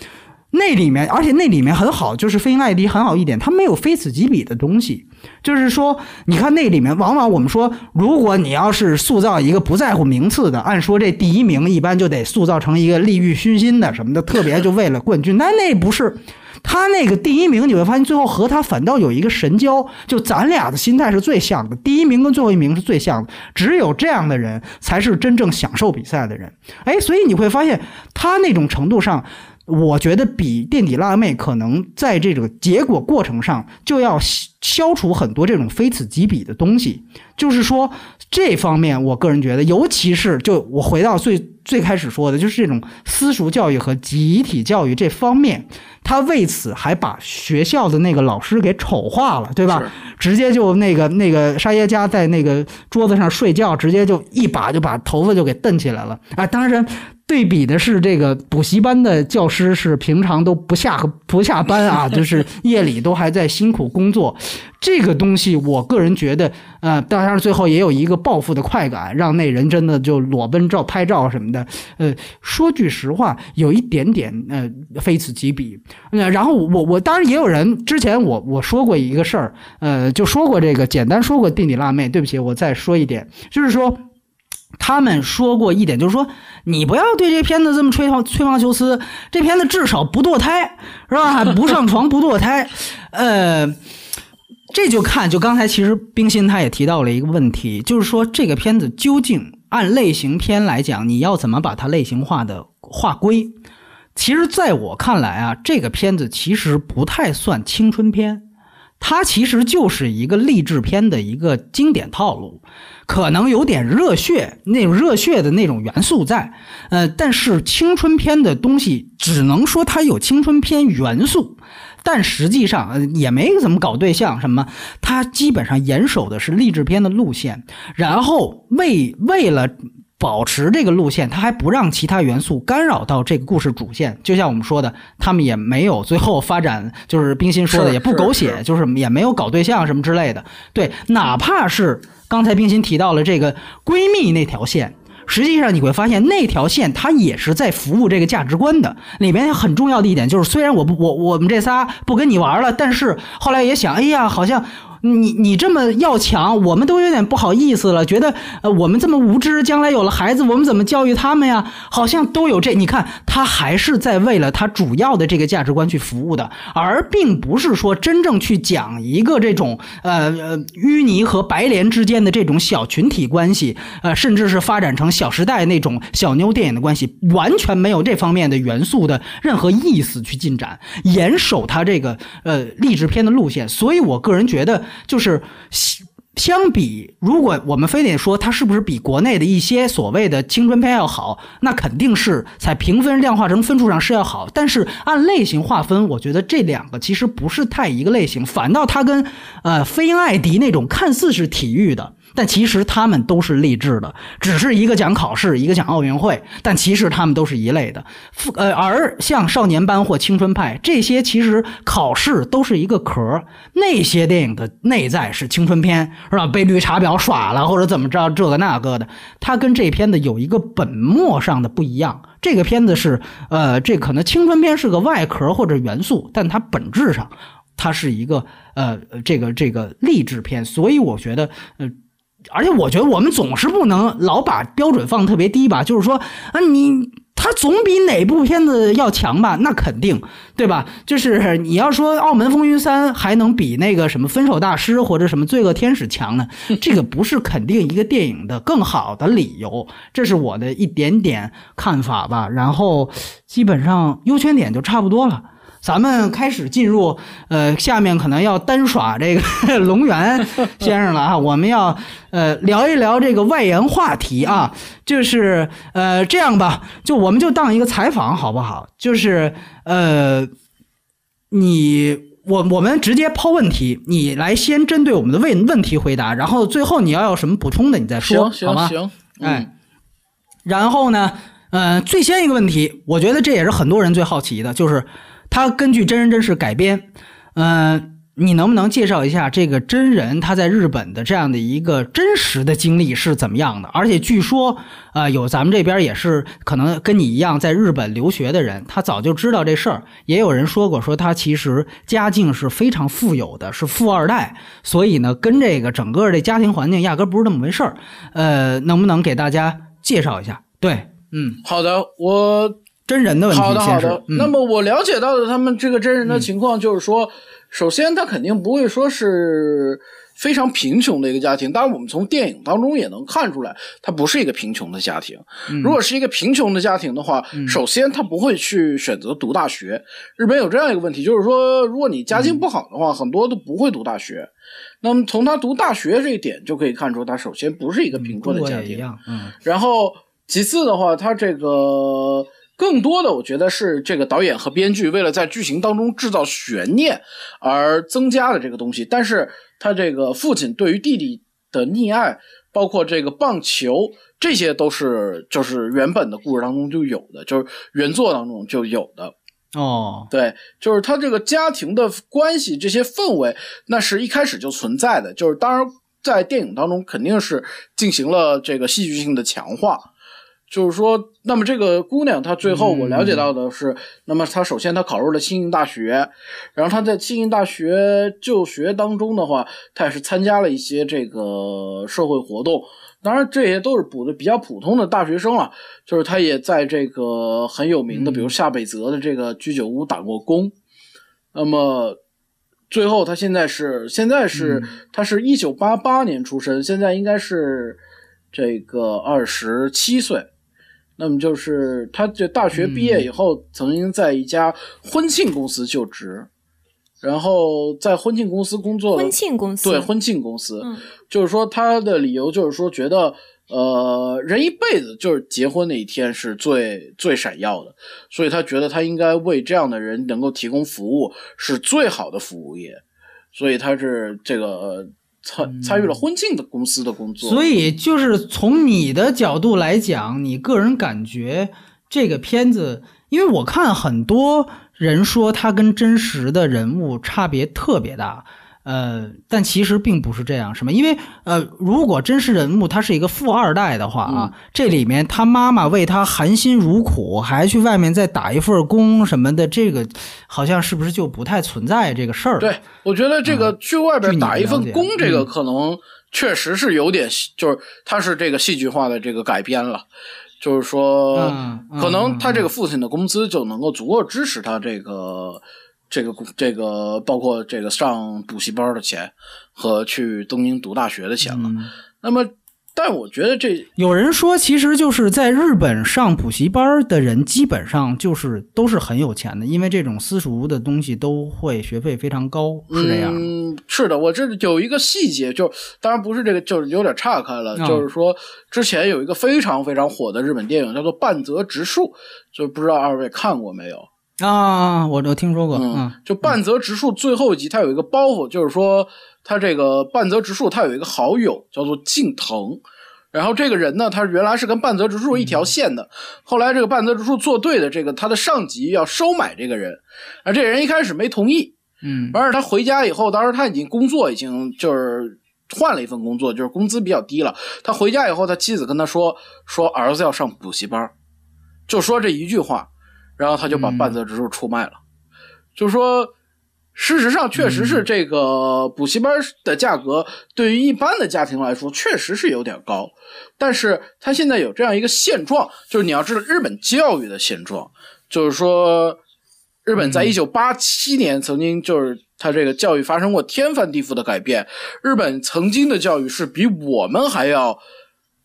那里面，而且那里面很好，就是飞鹰艾迪很好一点，它没有非此即彼的东西。就是说，你看那里面，往往我们说，如果你要是塑造一个不在乎名次的，按说这第一名一般就得塑造成一个利欲熏心的什么的，特别就为了冠军。那那不是他那个第一名，你会发现最后和他反倒有一个神交，就咱俩的心态是最像的。第一名跟最后一名是最像的，只有这样的人才是真正享受比赛的人。哎，所以你会发现他那种程度上。我觉得比垫底辣妹可能在这个结果过程上就要消除很多这种非此即彼的东西，就是说这方面，我个人觉得，尤其是就我回到最最开始说的，就是这种私塾教育和集体教育这方面，他为此还把学校的那个老师给丑化了，对吧？直接就那个那个沙耶加在那个桌子上睡觉，直接就一把就把头发就给蹬起来了啊！当然。对比的是这个补习班的教师是平常都不下不下班啊，就是夜里都还在辛苦工作。这个东西，我个人觉得，呃，当然最后也有一个报复的快感，让那人真的就裸奔照拍照什么的。呃，说句实话，有一点点呃非此即彼。呃，然后我我当然也有人之前我我说过一个事儿，呃，就说过这个简单说过地底辣妹。对不起，我再说一点，就是说。他们说过一点，就是说你不要对这片子这么吹毛吹毛求疵，这片子至少不堕胎，是吧？不上床不堕胎，呃，这就看就刚才其实冰心他也提到了一个问题，就是说这个片子究竟按类型片来讲，你要怎么把它类型化的划归？其实在我看来啊，这个片子其实不太算青春片。它其实就是一个励志片的一个经典套路，可能有点热血那种热血的那种元素在，呃，但是青春片的东西只能说它有青春片元素，但实际上也没怎么搞对象什么，他基本上严守的是励志片的路线，然后为为了。保持这个路线，他还不让其他元素干扰到这个故事主线。就像我们说的，他们也没有最后发展，就是冰心说的也不狗血，就是也没有搞对象什么之类的。对，哪怕是刚才冰心提到了这个闺蜜那条线，实际上你会发现那条线它也是在服务这个价值观的。里面很重要的一点就是，虽然我不我我们这仨不跟你玩了，但是后来也想，哎呀，好像。你你这么要强，我们都有点不好意思了，觉得呃我们这么无知，将来有了孩子，我们怎么教育他们呀？好像都有这，你看他还是在为了他主要的这个价值观去服务的，而并不是说真正去讲一个这种呃呃淤泥和白莲之间的这种小群体关系，呃甚至是发展成小时代那种小妞电影的关系，完全没有这方面的元素的任何意思去进展，严守他这个呃励志片的路线，所以我个人觉得。就是相相比，如果我们非得说它是不是比国内的一些所谓的青春片要好，那肯定是在评分量化成分数上是要好。但是按类型划分，我觉得这两个其实不是太一个类型，反倒它跟呃飞鹰艾迪那种看似是体育的。但其实他们都是励志的，只是一个讲考试，一个讲奥运会，但其实他们都是一类的。呃，而像少年班或青春派这些，其实考试都是一个壳儿，那些电影的内在是青春片，是吧？被绿茶婊耍了或者怎么着，这个那个的，它跟这片子有一个本末上的不一样。这个片子是呃，这可能青春片是个外壳或者元素，但它本质上它是一个呃这个这个励志片，所以我觉得呃。而且我觉得我们总是不能老把标准放特别低吧，就是说啊，你他总比哪部片子要强吧？那肯定，对吧？就是你要说《澳门风云三》还能比那个什么《分手大师》或者什么《罪恶天使》强呢？*laughs* 这个不是肯定一个电影的更好的理由，这是我的一点点看法吧。然后基本上优缺点就差不多了。咱们开始进入，呃，下面可能要单耍这个 *laughs* 龙源先生了啊。*laughs* 我们要呃聊一聊这个外延话题啊，就是呃这样吧，就我们就当一个采访好不好？就是呃，你我我们直接抛问题，你来先针对我们的问问题回答，然后最后你要有什么补充的，你再说，好吗？行，哎，然后呢，呃，最先一个问题，我觉得这也是很多人最好奇的，就是。他根据真人真事改编，嗯，你能不能介绍一下这个真人他在日本的这样的一个真实的经历是怎么样的？而且据说，呃，有咱们这边也是可能跟你一样在日本留学的人，他早就知道这事儿。也有人说过，说他其实家境是非常富有的，是富二代，所以呢，跟这个整个这家庭环境压根不是那么回事儿。呃，能不能给大家介绍一下？对，嗯，好的，我。真人的问题，好的好的。那么我了解到的他们这个真人的情况，就是说，首先他肯定不会说是非常贫穷的一个家庭。当然，我们从电影当中也能看出来，他不是一个贫穷的家庭。如果是一个贫穷的家庭的话，首先他不会去选择读大学。日本有这样一个问题，就是说，如果你家境不好的话，很多都不会读大学。那么从他读大学这一点就可以看出，他首先不是一个贫困的家庭。嗯。然后其次的话，他这个。更多的，我觉得是这个导演和编剧为了在剧情当中制造悬念而增加的这个东西。但是他这个父亲对于弟弟的溺爱，包括这个棒球，这些都是就是原本的故事当中就有的，就是原作当中就有的。哦，对，就是他这个家庭的关系，这些氛围，那是一开始就存在的。就是当然在电影当中肯定是进行了这个戏剧性的强化。就是说，那么这个姑娘，她最后我了解到的是，那么她首先她考入了庆应大学，然后她在庆应大学就学当中的话，她也是参加了一些这个社会活动，当然这些都是补的比较普通的大学生了。就是她也在这个很有名的，比如夏北泽的这个居酒屋打过工。那么最后她现在是现在是她是一九八八年出生，现在应该是这个二十七岁。那么就是他这大学毕业以后，曾经在一家婚庆公司就职，然后在婚庆公司工作。婚庆公司对婚庆公司，就是说他的理由就是说觉得，呃，人一辈子就是结婚那一天是最最闪耀的，所以他觉得他应该为这样的人能够提供服务是最好的服务业，所以他是这个。参参与了婚庆的公司的工作，所以就是从你的角度来讲，你个人感觉这个片子，因为我看很多人说他跟真实的人物差别特别大。呃，但其实并不是这样，什么？因为呃，如果真实人物他是一个富二代的话啊，这里面他妈妈为他含辛茹苦，还去外面再打一份工什么的，这个好像是不是就不太存在这个事儿？对，我觉得这个去外边打一份工，这个可能确实是有点，就是他是这个戏剧化的这个改编了，就是说，可能他这个父亲的工资就能够足够支持他这个。这个这个包括这个上补习班的钱和去东京读大学的钱了。那么，但我觉得这有人说，其实就是在日本上补习班的人，基本上就是都是很有钱的，因为这种私塾的东西都会学费非常高，是这样。嗯，是的，我这有一个细节，就当然不是这个，就是有点岔开了。就是说，之前有一个非常非常火的日本电影叫做《半泽直树》，就不知道二位看过没有？啊，我都听说过，嗯，就半泽直树最后一集，他有一个包袱，就是说他这个半泽直树他有一个好友叫做近藤，然后这个人呢，他原来是跟半泽直树一条线的，后来这个半泽直树做对的，这个他的上级要收买这个人，而这人一开始没同意，嗯，完事他回家以后，当时他已经工作已经就是换了一份工作，就是工资比较低了。他回家以后，他妻子跟他说说儿子要上补习班，就说这一句话，然后他就把半泽直树出卖了，就说。事实上，确实是这个补习班的价格对于一般的家庭来说，确实是有点高。但是他现在有这样一个现状，就是你要知道日本教育的现状，就是说，日本在一九八七年曾经就是他这个教育发生过天翻地覆的改变。日本曾经的教育是比我们还要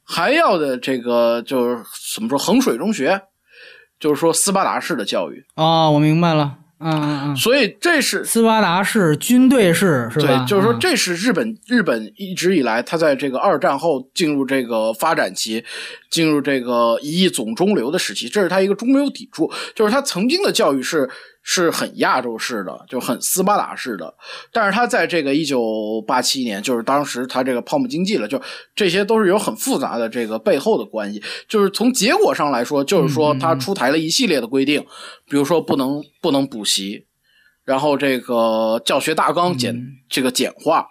还要的这个就是怎么说衡水中学，就是说斯巴达式的教育。哦，我明白了。嗯嗯嗯，所以这是斯巴达式军队式是吧？对，就是说这是日本日本一直以来，他在这个二战后进入这个发展期，进入这个一亿总中流的时期，这是他一个中流砥柱，就是他曾经的教育是。是很亚洲式的，就很斯巴达式的，但是他在这个一九八七年，就是当时他这个泡沫经济了，就这些都是有很复杂的这个背后的关系。就是从结果上来说，就是说他出台了一系列的规定，比如说不能不能补习，然后这个教学大纲简这个简化，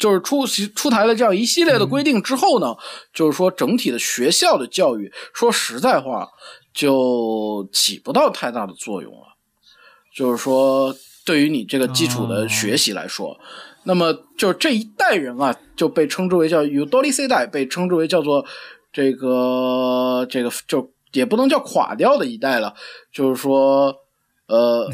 就是出出台了这样一系列的规定之后呢，就是说整体的学校的教育，说实在话，就起不到太大的作用了。就是说，对于你这个基础的学习来说，那么就是这一代人啊，就被称之为叫 u d o l i C 代，被称之为叫做这个这个就也不能叫垮掉的一代了。就是说，呃，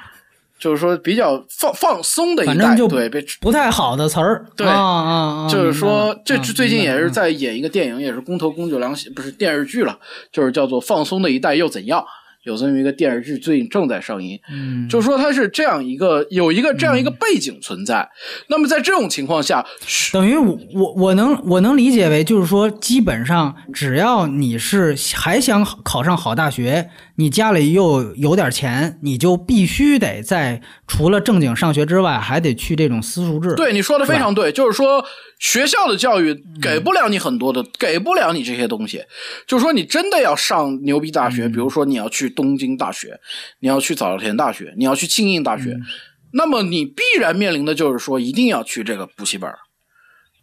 *laughs* 就是说比较放放松的一代，对，被不太好的词儿，对啊啊，就是说，这最近也是在演一个电影，也是宫头宫九良不是电视剧了，就是叫做《放松的一代又怎样》。有这么一个电视剧，最近正在上映，嗯，就说它是这样一个有一个这样一个背景存在。那么在这种情况下，等于我我我能我能理解为，就是说，基本上只要你是还想考上好大学，你家里又有点钱，你就必须得在除了正经上学之外，还得去这种私塾制。对，你说的非常对，就是说。学校的教育给不了你很多的，给不了你这些东西。就是说，你真的要上牛逼大学，比如说你要去东京大学，你要去早稻田大学，你要去庆应大学，那么你必然面临的就是说，一定要去这个补习班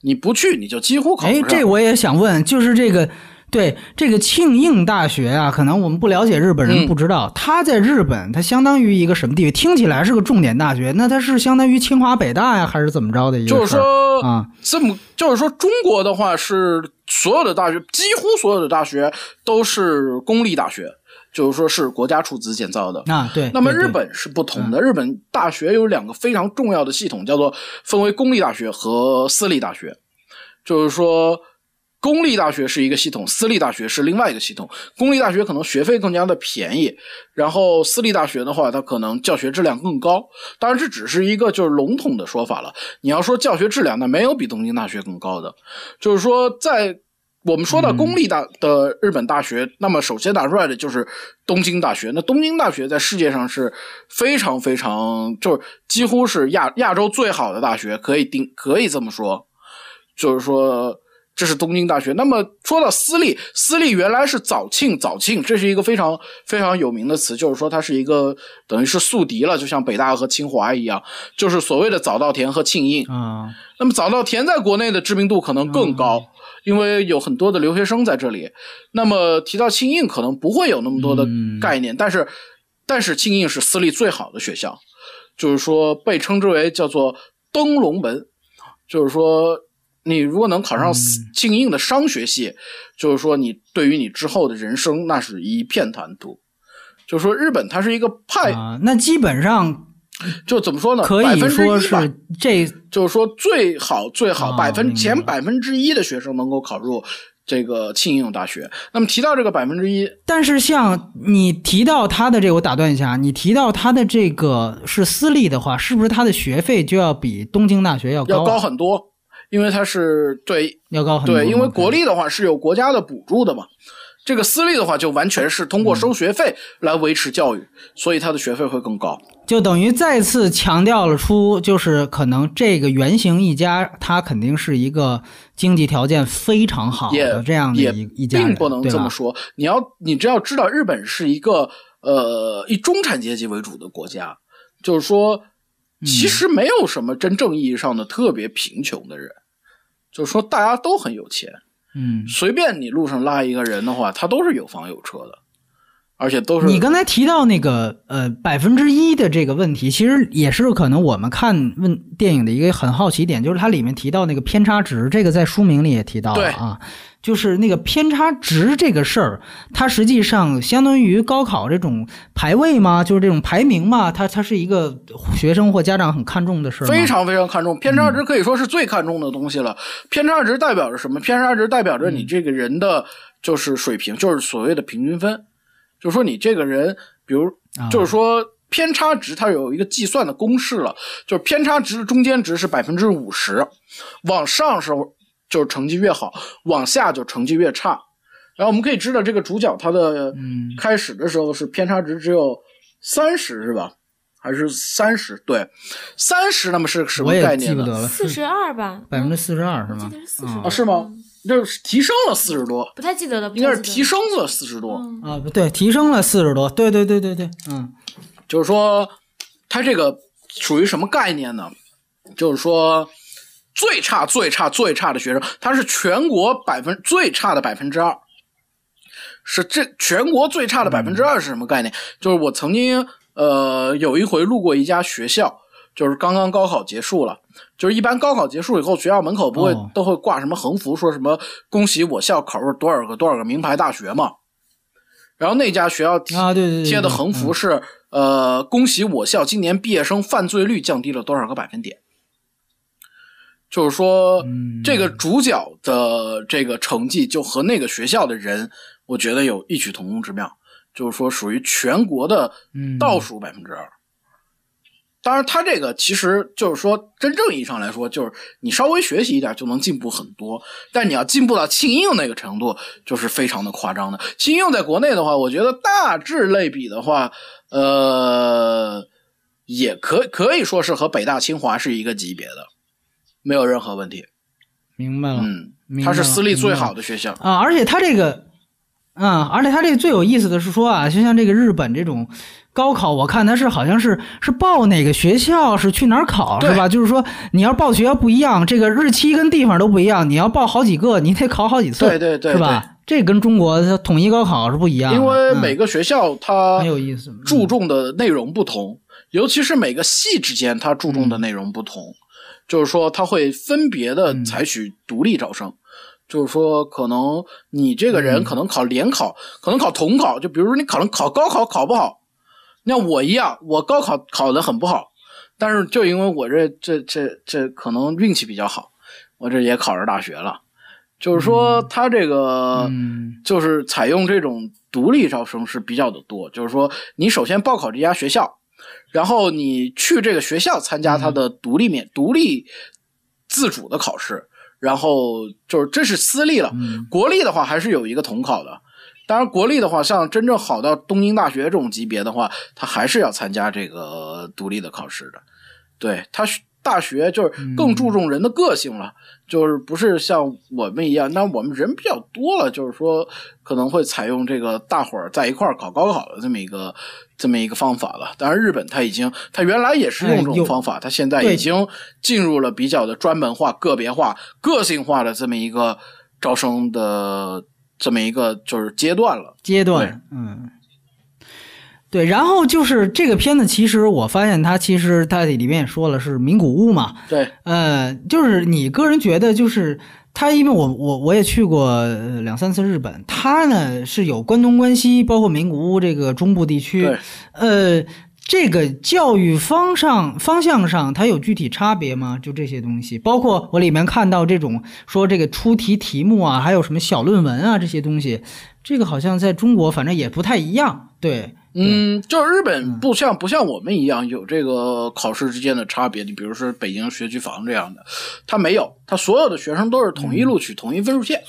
你不去，你就几乎考不上。哎，这我也想问，就是这个。对这个庆应大学啊，可能我们不了解日本人不知道，它在日本它相当于一个什么地位？听起来是个重点大学，那它是相当于清华北大呀，还是怎么着的一个？就是说啊，这么就是说，中国的话是所有的大学，几乎所有的大学都是公立大学，就是说是国家出资建造的啊。对。那么日本是不同的，日本大学有两个非常重要的系统，叫做分为公立大学和私立大学，就是说。公立大学是一个系统，私立大学是另外一个系统。公立大学可能学费更加的便宜，然后私立大学的话，它可能教学质量更高。当然，这只是一个就是笼统的说法了。你要说教学质量，那没有比东京大学更高的。就是说，在我们说到公立大的日本大学，那么首先打出来的就是东京大学。那东京大学在世界上是非常非常，就是几乎是亚亚洲最好的大学，可以定可以这么说，就是说。这是东京大学。那么说到私立，私立原来是早庆，早庆这是一个非常非常有名的词，就是说它是一个等于是宿敌了，就像北大和清华一样，就是所谓的早稻田和庆应啊。那么早稻田在国内的知名度可能更高，因为有很多的留学生在这里。那么提到庆应，可能不会有那么多的概念，但是但是庆应是私立最好的学校，就是说被称之为叫做登龙门，就是说。你如果能考上庆应的商学系，就是说你对于你之后的人生那是一片坦途。就是说日本它是一个派，那基本上就怎么说呢？可以说是这，就是说最好最好百分前百分之一的学生能够考入这个庆应大学。那么提到这个百分之一，但是像你提到他的这个，我打断一下，你提到他的这个是私立的话，是不是他的学费就要比东京大学要高？要高很多。因为它是对要高很多，对，因为国力的话是有国家的补助的嘛，这个私立的话，就完全是通过收学费来维持教育，所以它的学费会更高。就等于再次强调了出，就是可能这个原型一家，他肯定是一个经济条件非常好也的这样的也一一家，并不能这么说。你要你只要知道，日本是一个呃以中产阶级为主的国家，就是说，嗯其实没有什么真正意义上的特别贫穷的人，就是说大家都很有钱，嗯。随便你路上拉一个人的话，他都是有房有车的，而且都是你刚才提到那个呃百分之一的这个问题，其实也是可能我们看问电影的一个很好奇点，就是它里面提到那个偏差值，这个在书名里也提到了啊，就是那个偏差值这个事儿，它实际上相当于高考这种排位嘛，就是这种排名嘛，它它是一个学生或家长很看重的事儿，非常非常看重偏差值，可以说是最看重的东西了。偏差值代表着什么？偏差值代表着你这个人的就是水平，就是所谓的平均分。就是说你这个人，比如啊就是说偏差值，它有一个计算的公式了，就是偏差值中间值是百分之五十，往上是就是成绩越好，往下就成绩越差。然后我们可以知道，这个主角他的嗯开始的时候是偏差值只有三十，是吧？还是三十？对，三十，那么是什么概念呢？记不得了，四十二吧，百分之四十二是吗啊啊，是吗？就是提升了四十多，不太记得了，应该是提升了四十多。嗯啊，不对，提升了四十多，对对对对对，嗯就是说，它这个属于什么概念呢？就是说，最差、最差、最差的学生，他是全国百分最差的百分之二。是这全国最差的百分之二是什么概念？就是我曾经呃有一回路过一家学校，就是刚刚高考结束了，就是一般高考结束以后，学校门口不会、哦都会挂什么横幅，说什么恭喜我校考入多少个多少个名牌大学嘛。然后那家学校贴啊对对对贴的横幅是、呃恭喜我校今年毕业生犯罪率降低了多少个百分点。就是说，嗯这个主角的这个成绩就和那个学校的人，我觉得有异曲同工之妙，就是说属于全国的嗯倒数百分之二。当然，他这个其实就是说，真正意义上来说，就是你稍微学习一点就能进步很多。但你要进步到庆应那个程度，就是非常的夸张的。庆应在国内的话，我觉得大致类比的话，呃，也可可以说是和北大、清华是一个级别的，没有任何问题。明白了。嗯，它是私立最好的学校。啊，而且它这个，啊，而且它这个最有意思的是说啊，就像这个日本这种高考，我看它是好像是是报哪个学校，是去哪儿考，对是吧？就是说你要报学校不一样，这个日期跟地方都不一样，你要报好几个，你得考好几次，对对对是吧？这跟中国的统一高考是不一样的，因为嗯每个学校它很有意思，嗯注重的内容不同，尤其是每个系之间它注重的内容不同，就是说他会分别的嗯采取独立招生。就是说，可能你这个人嗯可能考联考，可能考统考，就比如说你可能考高考考不好，那我一样，我高考考得很不好，但是就因为我这这这这可能运气比较好，我这也考上大学了。就是说，他这个嗯就是采用这种独立招生是比较的多。就是说，你首先报考这家学校，然后你去这个学校参加他的独立面、独立自主的考试，然后就是这是私立了。嗯国立的话还是有一个统考的。当然，国立的话，像真正好到东京大学这种级别的话，他还是要参加这个独立的考试的。对他大学就是更注重人的个性了，就是不是像我们一样，那我们人比较多了，就是说可能会采用这个大伙儿在一块儿考高考的这么一个这么一个方法了。当然，日本它已经，它原来也是用这种方法，它现在已经进入了比较的专门化、个别化、个性化的这么一个招生的这么一个就是阶段了。阶段，嗯，对，然后就是这个片子，其实我发现它其实它里面也说了是名古屋嘛，对，呃，就是你个人觉得就是。它因为我我我也去过呃两三次日本，它呢是有关东关西，包括名古屋这个中部地区对，呃，这个教育方上方向上，它有具体差别吗？就这些东西，包括我里面看到这种说这个出题题目啊，还有什么小论文啊这些东西，这个好像在中国反正也不太一样。对，嗯，就是日本不像不像我们一样有这个考试之间的差别。你比如说北京学区房这样的，他没有，他所有的学生都是统一录取、统一分数线。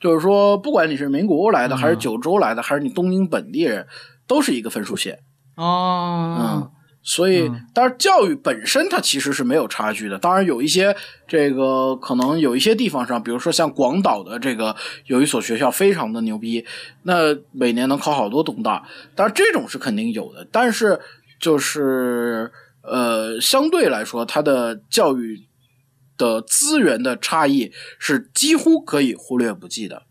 就是说，不管你是名古屋来的，还是嗯九州来的，还是你东京本地人，都是一个分数线。哦，所以嗯，当然教育本身它其实是没有差距的。当然有一些这个可能有一些地方上，比如说像广岛的这个有一所学校非常的牛逼，那每年能考好多东大，当然这种是肯定有的。但是就是呃，相对来说，它的教育的资源的差异是几乎可以忽略不计的。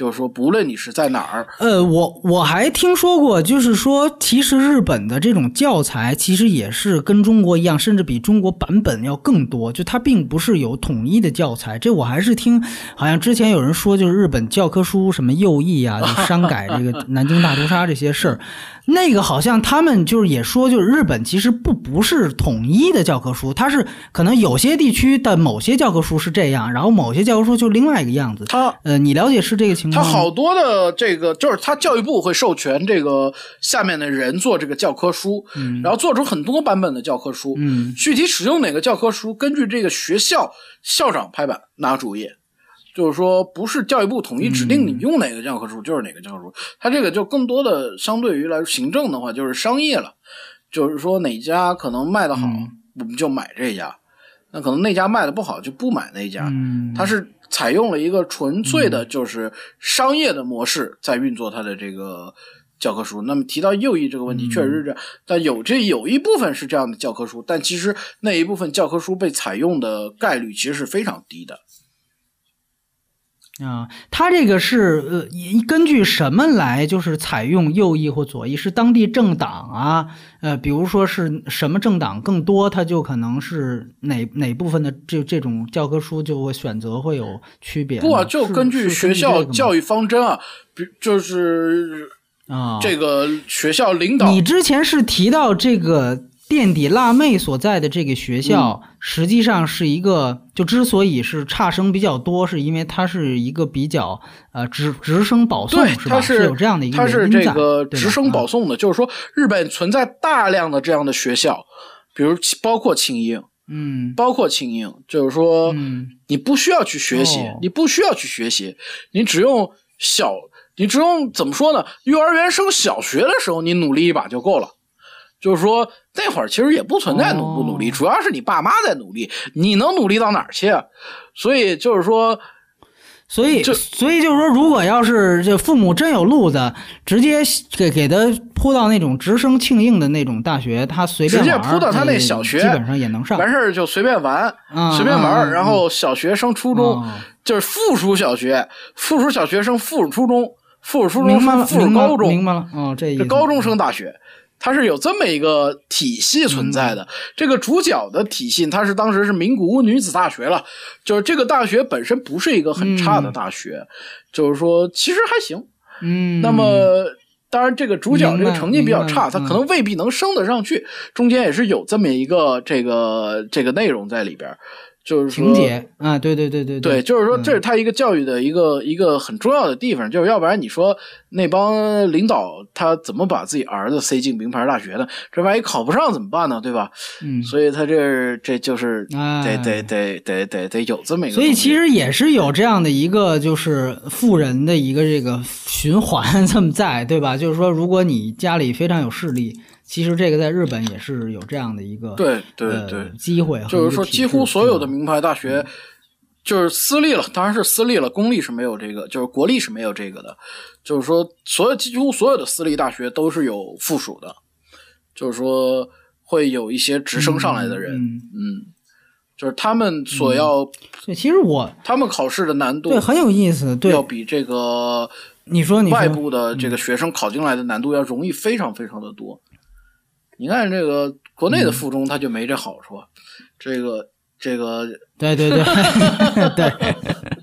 就是说，不论你是在哪儿，呃，我我还听说过，就是说，其实日本的这种教材其实也是跟中国一样，甚至比中国版本要更多。就它并不是有统一的教材，这我还是听，好像之前有人说，就是日本教科书什么右翼啊，就 *laughs* 删改这个南京大屠杀这些事儿，那个好像他们就是也说，就是日本其实不不是统一的教科书，它是可能有些地区的某些教科书是这样，然后某些教科书就另外一个样子。啊呃，你了解是这个情他好多的这个就是他教育部会授权这个下面的人做这个教科书，然后做出很多版本的教科书。嗯。具体使用哪个教科书，根据这个学校校长拍板拿主意。就是说，不是教育部统一指定你用哪个教科书就是哪个教科书，它这个就更多的相对于来说行政的话就是商业了，就是说哪家可能卖的好，嗯。我们就买这家，那可能那家卖的不好就不买那家。嗯，它是采用了一个纯粹的，就是商业的模式在运作它的这个教科书。那么提到右翼这个问题，确实是这样，但有这有一部分是这样的教科书，但其实那一部分教科书被采用的概率其实是非常低的。啊，它这个是呃，以根据什么来就是采用右翼或左翼？是当地政党啊，呃，比如说是什么政党更多，他就可能是哪哪部分的这这种教科书就会选择会有区别。不啊，就根据学校教育育方针啊，比就是啊，这个学校领导你之前是提到这个垫底辣妹所在的这个学校，嗯。实际上是一个，就之所以是差生比较多，是因为它是一个比较呃直直升保送对，是吧？它是有这样的一个它是这个直升保啊送的，就是说日本存在大量的这样的学校，比如包括庆应，嗯。包括庆应，就是说嗯。你不需要去学习，哦。你不需要去学习，你只用小，你只用怎么说呢？幼儿园升小学的时候，你努力一把就够了。就是说那会儿其实也不存在努不努力，哦主要是你爸妈在努力，你能努力到哪儿去啊？所以就是说，所以这所以就是说，如果要是这父母真有路子，直接给给他扑到那种直升庆应的那种大学，他随便直接玩儿扑到他那呃小学基本上也能上。完事儿就随便玩，啊随便玩然后小学升初中，哦就是附属小学，附属小学升附属初中，附属初中升附属高中，明白了。哦，这。这高中升大学，它是有这么一个体系存在嗯的。这个主角的体系，它是当时是名古屋女子大学了，就是这个大学本身不是一个很差的大学，就是说其实还行。嗯，那么。当然，这个主角这个成绩比较差，他可能未必能升得上去。中间也是有这么一个这个这个内容在里边儿，就是说情节啊，对对对对对，就是说嗯这是他一个教育的一个一个很重要的地方，就是要不然你说那帮领导他怎么把自己儿子塞进名牌大学呢？这万一考不上怎么办呢？对吧？嗯，所以他这这就是哎得得得得得得有这么一个。所以其实也是有这样的一个，就是富人的一个这个循环 *laughs* 这么在，对吧？就是说，如果你家里非常有势力，其实这个在日本也是有这样的一个对对呃对，机会和一个体制，就是说几乎所有的名牌大学。就是私立了，当然是私立了，公立是没有这个，就是国立是没有这个的。就是说，所有几乎所有的私立大学都是有附属的，就是说会有一些直升上来的人，嗯，嗯，就是他们所要，对，其实我他们考试的难度对很有意思，对。要，比这个你说你外部的这个学生考进来的难度要容易非常非常的多。你看这个国内的附中，它就没这好处，这个这个对对对对。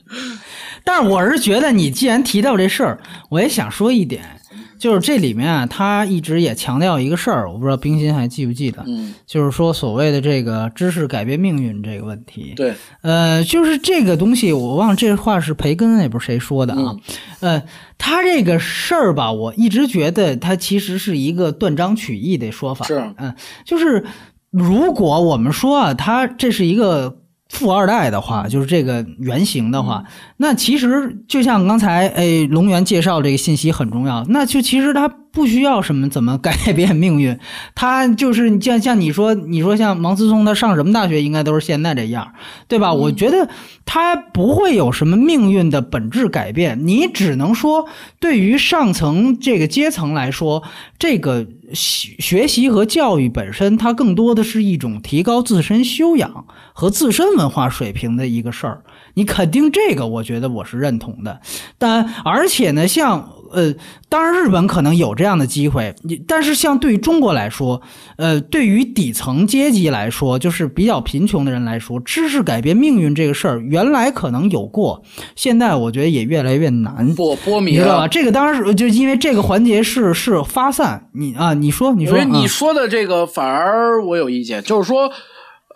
*laughs* 但是我是觉得，你既然提到这事儿，我也想说一点，就是这里面啊，他一直也强调一个事儿，我不知道冰心还记不记得，嗯，就是说所谓的这个知识改变命运这个问题。对，呃，就是这个东西，我忘了这话是培根也不是谁说的啊。呃，他这个事儿吧，我一直觉得他其实是一个断章取义的说法。是嗯，就是如果我们说啊，他这是一个富二代的话，就是这个原型的话，那其实就像刚才哎龙源介绍这个信息很重要，那就其实他不需要什么怎么改变命运，*laughs* 他就是像像你说你说像王思聪他上什么大学应该都是现在这样，对吧？我觉得他不会有什么命运的本质改变，你只能说对于上层这个阶层来说，这个学学习和教育本身，它更多的是一种提高自身修养和自身文化水平的一个事儿。你肯定这个，我觉得我是认同的。但而且呢，像呃，当然日本可能有这样的机会，你但是像对于中国来说，呃，对于底层阶级来说，就是比较贫穷的人来说，知识改变命运这个事儿，原来可能有过，现在我觉得也越来越难。波波米你知道吧？了。这个当然是就因为这个环节是是发散，你啊，你说你说，你啊说的这个反而我有意见，就是说。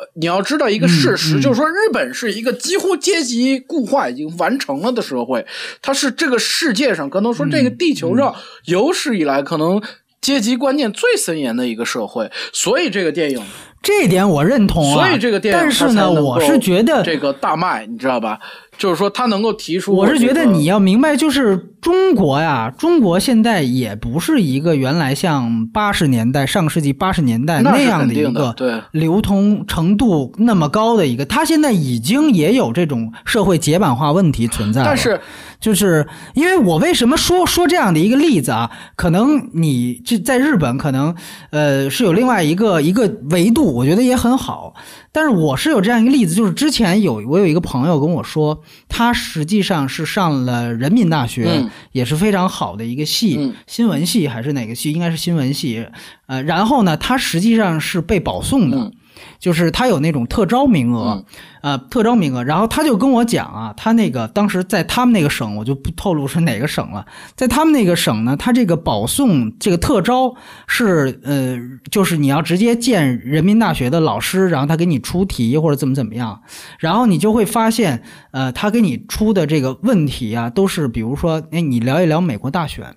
呃你要知道一个事实，嗯嗯就是说，日本是一个几乎阶级固化已经完成了的社会，它是这个世界上可能说这个地球上有史以来可能阶级观念最森严的一个社会，所以这个电影，这一点我认同啊。所以这个电影但是呢，我是觉得这个大卖，你知道吧？就是说，他能够提出、我是觉得你要明白，就是中国呀，中国现在也不是一个原来像八十年代、上世纪八十年代那样的一个对流通程度那么高的一个，它现在已经也有这种社会解版化问题存在了。但是就是因为我为什么说说这样的一个例子啊？可能你这在日本可能呃是有另外一个一个维度，我觉得也很好。但是我是有这样一个例子，就是之前有我有一个朋友跟我说，他实际上是上了人民大学，嗯也是非常好的一个系，嗯新闻系还是哪个系？应该是新闻系。呃，然后呢，他实际上是被保送的。嗯就是他有那种特招名额，呃，特招名额。然后他就跟我讲啊，他那个当时在他们那个省，我就不透露是哪个省了，在他们那个省呢，他这个保送这个特招是呃，就是你要直接见人民大学的老师，然后他给你出题或者怎么怎么样，然后你就会发现，呃，他给你出的这个问题啊，都是比如说，哎，你聊一聊美国大选。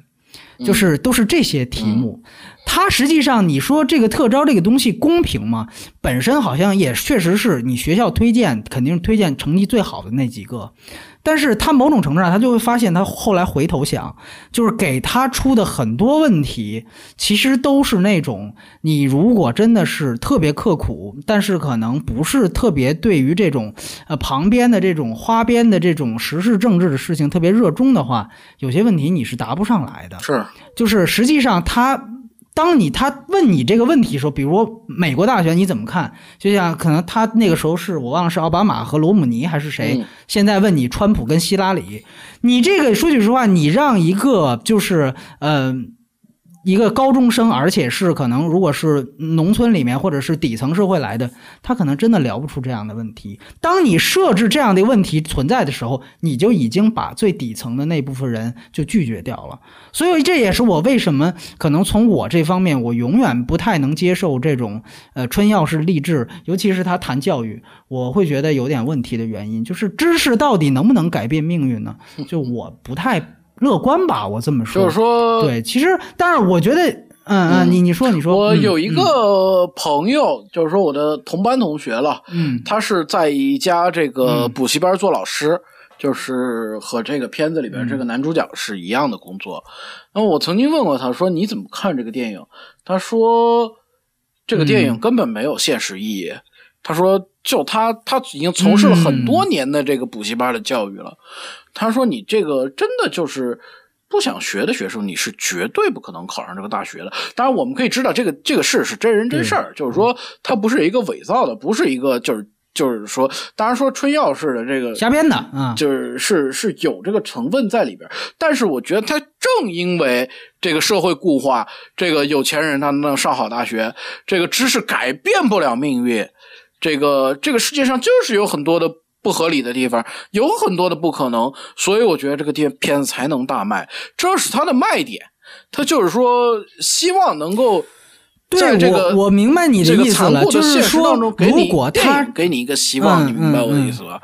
就是都是这些题目，它实际上你说这个特招这个东西公平吗？本身好像也确实是你学校推荐，肯定是推荐成绩最好的那几个，但是他某种程度上他就会发现，他后来回头想，就是给他出的很多问题，其实都是那种你如果真的是特别刻苦，但是可能不是特别对于这种呃旁边的这种花边的这种时事政治的事情特别热衷的话，有些问题你是答不上来的。是就是实际上他。当你他问你这个问题的时候，比如美国大选你怎么看？就像可能他那个时候是我忘了是奥巴马和罗姆尼还是谁，嗯现在问你川普跟希拉里，你这个说句实话，你让一个就是呃一个高中生，而且是可能如果是农村里面或者是底层社会来的，他可能真的聊不出这样的问题。当你设置这样的问题存在的时候，你就已经把最底层的那部分人就拒绝掉了。所以这也是我为什么可能从我这方面，我永远不太能接受这种呃春药式励志，尤其是他谈教育，我会觉得有点问题的原因，就是知识到底能不能改变命运呢？就我不太乐观吧，我这么说。就是说，对，其实但是，我觉得，嗯嗯，你你说你说，嗯我有一个朋友，就是说我的同班同学了，嗯他是在一家这个嗯补习班做老师，就是和这个片子里边这嗯个男主角是一样的工作。那么我曾经问过他说你怎么看这个电影？他说这个电影嗯根本没有现实意义。他说就他他已经从事了很多年的这个补习班的教育了。他说你这个真的就是。不想学的学生，你是绝对不可能考上这个大学的。当然，我们可以知道这个这个事是真人真事儿，就是说它不是一个伪造的，不是一个就是就是说，当然说春药式的这个瞎编的啊，就是是是有这个成分在里边，但是我觉得他正因为这个社会固化，这个有钱人他能上好大学，这个知识改变不了命运，这个这个世界上就是有很多的不合理的地方，有很多的不可能，所以我觉得这个电片子才能大卖，这是它的卖点。他就是说，希望能够在对这个我我明白你的这个意思了，就是说他给你一个希望，嗯你明白我的嗯意思吧？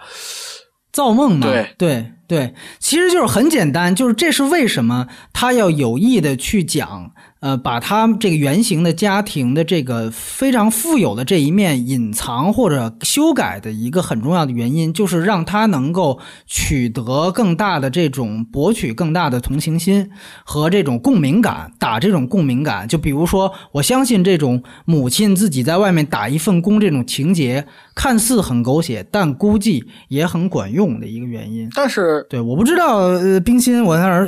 造梦嘛，对对对，其实就是很简单，就是这是为什么他要有意的去讲，呃，把他这个原型的家庭的这个非常富有的这一面隐藏或者修改的一个很重要的原因，就是让他能够取得更大的这种博取更大的同情心和这种共鸣感，打这种共鸣感。就比如说，我相信这种母亲自己在外面打一份工这种情节，看似很狗血，但估计也很管用的一个原因。但是对，我不知道，呃，冰心，我那儿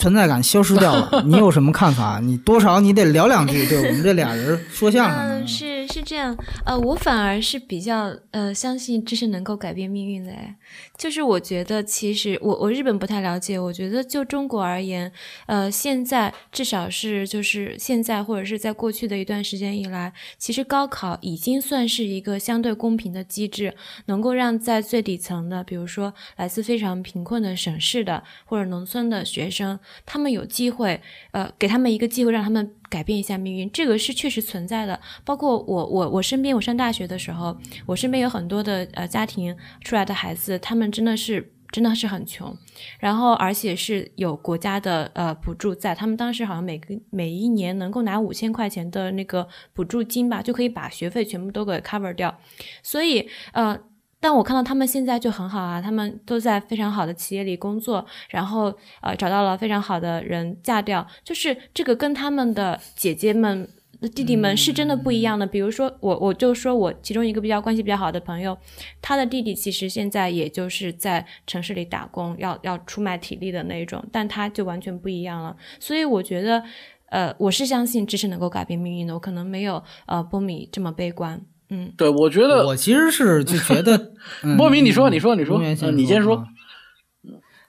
存在感消失掉了，你有什么看法？你多少你得聊两句，对我们这俩人说相声的。嗯，是是这样，呃，我反而是比较呃相信知识能够改变命运的，哎，就是我觉得其实我我日本不太了解，我觉得就中国而言，呃，现在至少是就是现在或者是在过去的一段时间以来，其实高考已经算是一个相对公平的机制，能够让在最底层的，比如说来自非常贫困的省市的或者农村的学生，他们有机会，呃，给他们一个机会，让他们改变一下命运，这个是确实存在的。包括我，我，我身边，我上大学的时候，我身边有很多的呃家庭出来的孩子，他们真的是真的是很穷，然后而且是有国家的呃补助在，他们当时好像每个每一年能够拿五千块钱的那个补助金吧，就可以把学费全部都给 cover 掉，所以呃。但我看到他们现在就很好啊，他们都在非常好的企业里工作，然后呃找到了非常好的人嫁掉，就是这个跟他们的姐姐们、弟弟们是真的不一样的。比如说我，我就说我其中一个比较关系比较好的朋友，他的弟弟其实现在也就是在城市里打工，要要出卖体力的那一种，但他就完全不一样了。所以我觉得，呃，我是相信知识能够改变命运的，我可能没有呃波米这么悲观。嗯，对，我觉得我其实是就觉得，*laughs* 莫名，你说，你说，你说，你先说。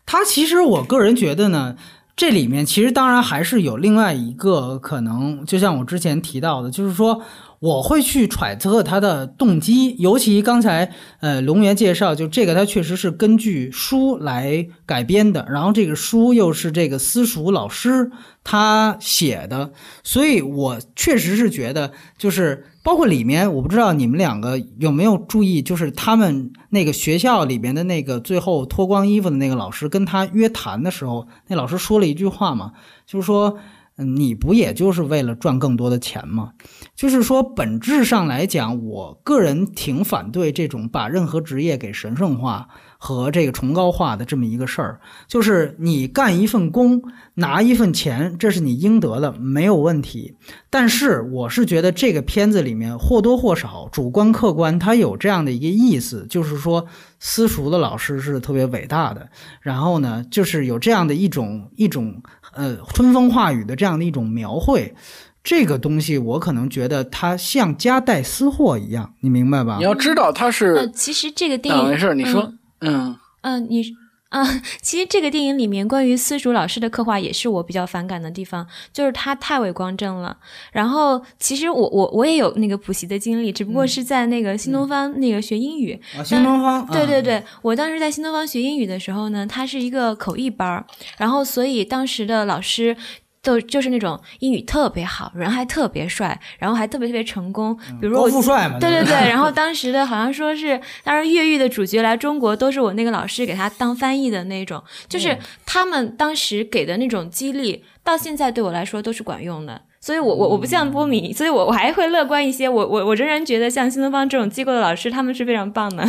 他其实我个人觉得呢，这里面其实当然还是有另外一个可能，就像我之前提到的，就是说我会去揣测他的动机，尤其刚才呃龙源介绍，就这个他确实是根据书来改编的，然后这个书又是这个私塾老师他写的，所以我确实是觉得就是。包括里面，我不知道你们两个有没有注意，就是他们那个学校里面的那个最后脱光衣服的那个老师跟他约谈的时候，那老师说了一句话嘛，就是说，你不也就是为了赚更多的钱吗？就是说，本质上来讲，我个人挺反对这种把任何职业给神圣化。和这个崇高化的这么一个事儿，就是你干一份工拿一份钱，这是你应得的，没有问题。但是我是觉得这个片子里面或多或少主观客观，它有这样的一个意思，就是说私塾的老师是特别伟大的。然后呢，就是有这样的一种一种呃春风化雨的这样的一种描绘。这个东西我可能觉得它像夹带私货一样，你明白吧？你要知道它是，其实这个电影没事，你说。嗯嗯，你嗯，其实这个电影里面关于私塾老师的刻画也是我比较反感的地方，就是他太伪光正了。然后其实我我我也有那个补习的经历，只不过是在那个新东方那个学英语。新东方，对对对，我当时在新东方学英语的时候呢，它是一个口译班儿，然后所以当时的老师。就就是那种英语特别好，人还特别帅，然后还特别特别成功。比如高富帅嘛，对对对。*laughs* 然后当时的好像说是，当时越狱的主角来中国，都是我那个老师给他当翻译的那种。就是他们当时给的那种激励，到现在对我来说都是管用的。所以，我我我不像波米，所以我我还会乐观一些。我我我仍然觉得像新东方这种机构的老师，他们是非常棒的。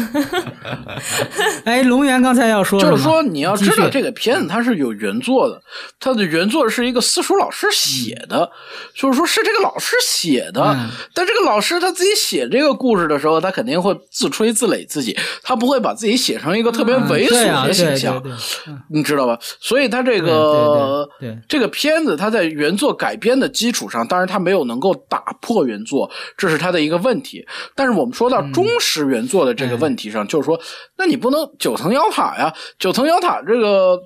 *laughs* 哎，龙源刚才要说，就是说你要知道这个片子它是有原作的，它的原作是一个私塾老师写的，就是说是这个老师写的。但这个老师他自己写这个故事的时候，他肯定会自吹自擂自己，他不会把自己写成一个特别猥琐的形象，你知道吧？所以他这个这个片子，他在原作改编的基础。上，当然它没有能够打破原作，这是它的一个问题。但是我们说到忠实原作的这个问题上，就是说，那你不能九层妖塔呀？九层妖塔这个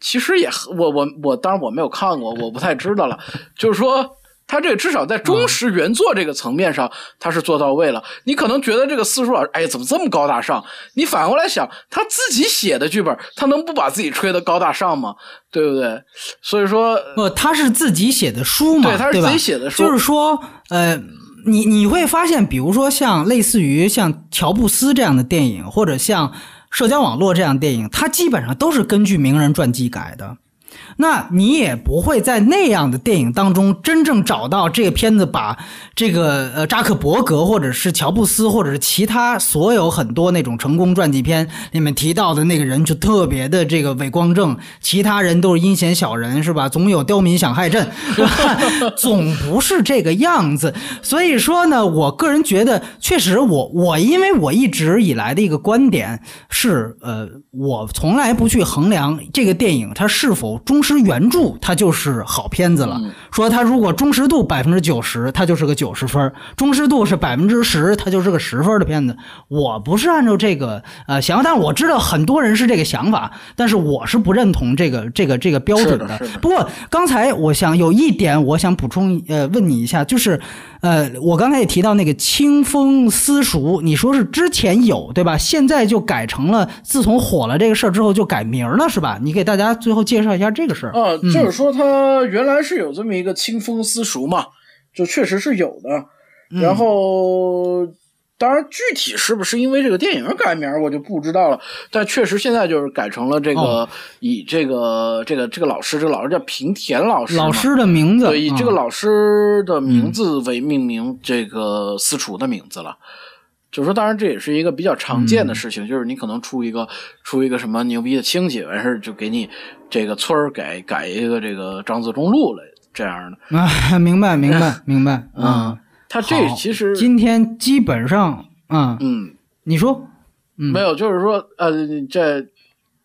其实也，我我我，当然我没有看过，我不太知道了。就是说。他这个至少在忠实原作这个层面上，他是做到位了。你可能觉得这个四叔老师，哎，怎么这么高大上？你反过来想，他自己写的剧本，他能不把自己吹得高大上吗？对不对？所以说，不，他是自己写的书嘛，对，他是自己写的书。就是说，呃，你你会发现，比如说像类似于像乔布斯这样的电影，或者像社交网络这样电影，它基本上都是根据名人传记改的。那你也不会在那样的电影当中真正找到这个片子把这个呃扎克伯格或者是乔布斯或者是其他所有很多那种成功传记片里面提到的那个人就特别的这个伟光正，其他人都是阴险小人是吧？总有刁民想害朕，是吧？总不是这个样子。所以说呢，我个人觉得，确实我我因为我一直以来的一个观点是，呃，我从来不去衡量这个电影它是否忠原著，它就是好片子了。说它如果忠实度百分之九十，它就是个九十分；忠实度是百分之十，它就是个十分的片子。我不是按照这个呃想法，但是我知道很多人是这个想法，但是我是不认同这个这个这个标准的。不过刚才我想有一点，我想补充呃问你一下，就是呃我刚才也提到那个清风私塾，你说是之前有对吧？现在就改成了，自从火了这个事儿之后就改名了是吧？你给大家最后介绍一下这个啊，就是说他原来是有这么一个清风私塾嘛，就确实是有的。然后，当然具体是不是因为这个电影改名，我就不知道了。但确实现在就是改成了这个以这个这个这个老师，这个老师叫平田老师，老师的名字，对，以这个老师的名字为命名这个私塾的名字了。就是说，当然这也是一个比较常见的事情，就是你可能出一个出一个什么牛逼的亲戚，完事儿就给你这个村儿改改一个这个张自忠路了这样的 *laughs* 啊，明白 *laughs* 明白明白啊。他这其实今天基本上啊，嗯，你说没有，就是说呃，这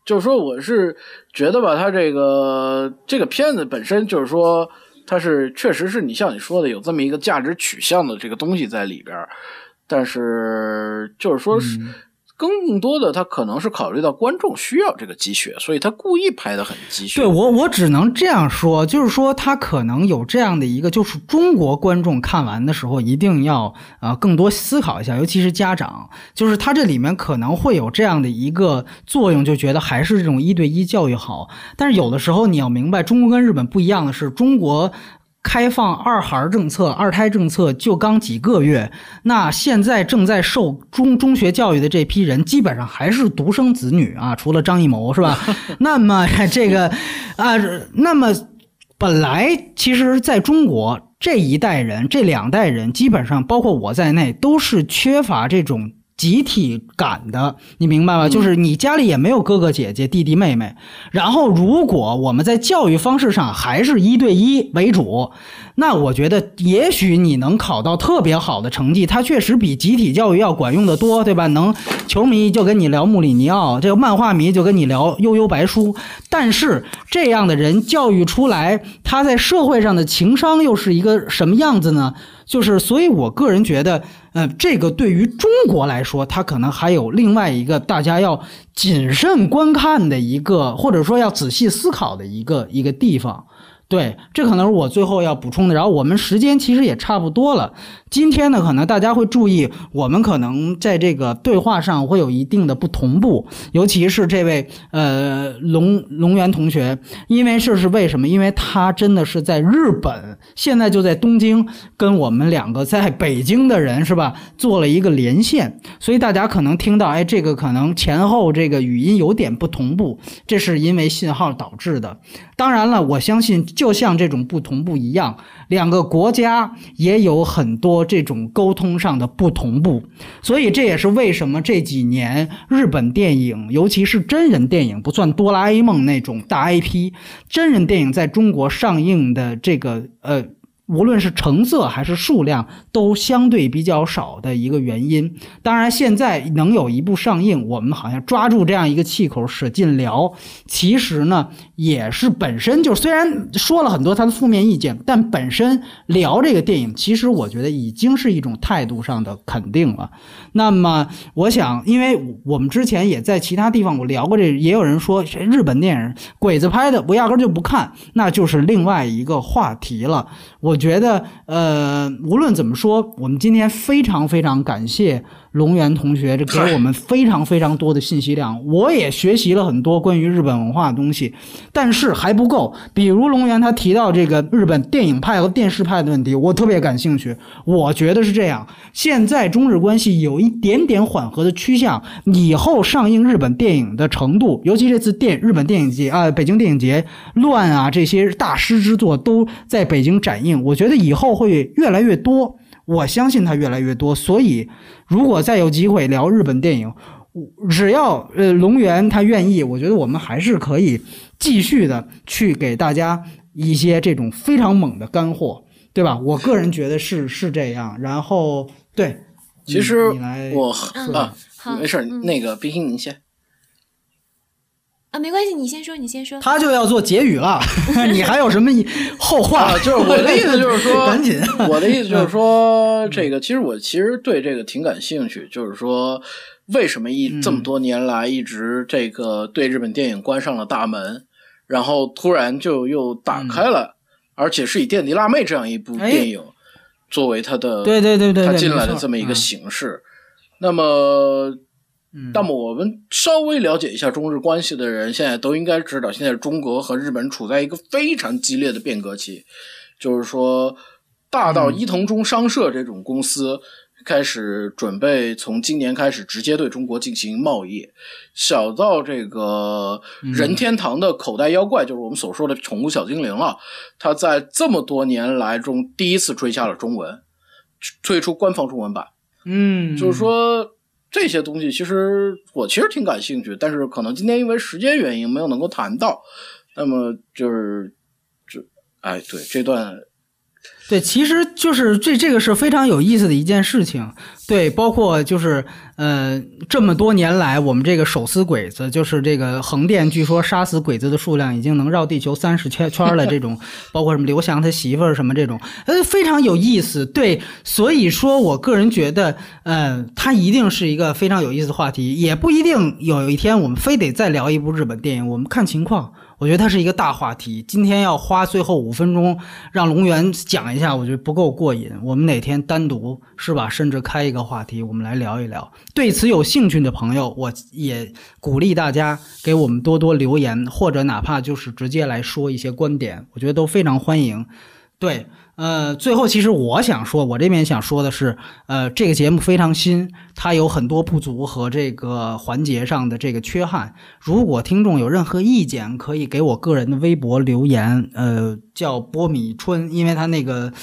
就是说我是觉得吧，他这个这个片子本身就是说，它是确实是你像你说的有这么一个价值取向的这个东西在里边。但是，就是说，是更多的，他可能是考虑到观众需要这个鸡血，所以他故意拍的很鸡血。对我，我只能这样说，就是说，他可能有这样的一个，就是中国观众看完的时候，一定要啊更多思考一下，尤其是家长，就是他这里面可能会有这样的一个作用，就觉得还是这种一对一教育好。但是有的时候你要明白，中国跟日本不一样的是，中国。开放二孩政策、二胎政策就刚几个月，那现在正在受中中学教育的这批人，基本上还是独生子女啊，*laughs* 除了张艺谋是吧？*laughs* 那么 *laughs* 这个啊，那么本来其实在中国这一代人、这两代人，基本上包括我在内，都是缺乏这种。集体感的，你明白吗？就是你家里也没有哥哥姐姐、弟弟妹妹，然后如果我们在教育方式上还是一对一为主，那我觉得也许你能考到特别好的成绩，它确实比集体教育要管用的多，对吧？能球迷就跟你聊穆里尼奥，这个漫画迷就跟你聊悠悠白书，但是这样的人教育出来，他在社会上的情商又是一个什么样子呢？就是，所以我个人觉得，呃，这个对于中国来说，它可能还有另外一个大家要谨慎观看的一个，或者说要仔细思考的一个一个地方。对，这可能是我最后要补充的。然后我们时间其实也差不多了。今天呢，可能大家会注意，我们可能在这个对话上会有一定的不同步，尤其是这位呃龙龙源同学，因为这是为什么？因为他真的是在日本，现在就在东京，跟我们两个在北京的人是吧，做了一个连线，所以大家可能听到，哎，这个可能前后这个语音有点不同步，这是因为信号导致的。当然了，我相信就像这种不同步一样。两个国家也有很多这种沟通上的不同步，所以这也是为什么这几年日本电影，尤其是真人电影，不算哆啦 A 梦那种大 IP，真人电影在中国上映的这个呃。无论是成色还是数量，都相对比较少的一个原因。当然，现在能有一部上映，我们好像抓住这样一个气口使劲聊。其实呢，也是本身就虽然说了很多他的负面意见，但本身聊这个电影，其实我觉得已经是一种态度上的肯定了。那么，我想，因为我们之前也在其他地方我聊过这，也有人说日本电影鬼子拍的，我压根就不看，那就是另外一个话题了。我我觉得，呃，无论怎么说，我们今天非常非常感谢龙源同学这给我们非常非常多的信息量，我也学习了很多关于日本文化的东西，但是还不够。比如龙源他提到这个日本电影派和电视派的问题，我特别感兴趣。我觉得是这样，现在中日关系有一点点缓和的趋向，以后上映日本电影的程度，尤其这次电日本电影节啊、北京电影节乱啊这些大师之作都在北京展映，我觉得以后会越来越多。我相信它越来越多，所以如果再有机会聊日本电影，我只要呃龙源他愿意，我觉得我们还是可以继续的去给大家一些这种非常猛的干货，对吧？我个人觉得是是这样。然后对，其实你你来我嗯啊，好，没事，嗯那个冰心您先。啊，没关系，你先说，你先说。他就要做结语了，*laughs* 你还有什么后话？啊，就是我的意思就是说，*laughs* 赶紧，我的意思就是说，这个其实我其实对这个挺感兴趣，就是说，为什么一嗯这么多年来一直这个对日本电影关上了大门，然后突然就又打开了，而且是以垫底辣妹这样一部电影作为他的对对对对对，它进来的这么一个嗯形式。那么，嗯那么我们稍微了解一下中日关系的人，现在都应该知道，现在中国和日本处在一个非常激烈的变革期，就是说，大到嗯伊藤忠商社这种公司。开始准备从今年开始直接对中国进行贸易，小到这个任天堂的口袋妖怪，就是我们所说的宠物小精灵了。它在这么多年来中第一次追加了中文，推出官方中文版。嗯，就是说这些东西，其实我其实挺感兴趣，但是可能今天因为时间原因没有能够谈到。那么就是，就哎，对这段对，其实就是这这个是非常有意思的一件事情。对，包括就是呃，这么多年来，我们这个手撕鬼子，就是这个横店，据说杀死鬼子的数量已经能绕地球三十圈圈了。这种，*laughs* 包括什么刘翔他媳妇儿什么这种，呃，非常有意思。对，所以说我个人觉得，呃，它一定是一个非常有意思的话题，也不一定有一天我们非得再聊一部日本电影，我们看情况。我觉得它是一个大话题，今天要花最后五分钟让龙源讲一下，我觉得不够过瘾。我们哪天单独是吧，甚至开一个话题，我们来聊一聊。对此有兴趣的朋友，我也鼓励大家给我们多多留言，或者哪怕就是直接来说一些观点，我觉得都非常欢迎。对，呃，最后其实我想说，我这边想说的是，呃，这个节目非常新，它有很多不足和这个环节上的这个缺憾。如果听众有任何意见，可以给我个人的微博留言，呃，叫波米春，因为他那个、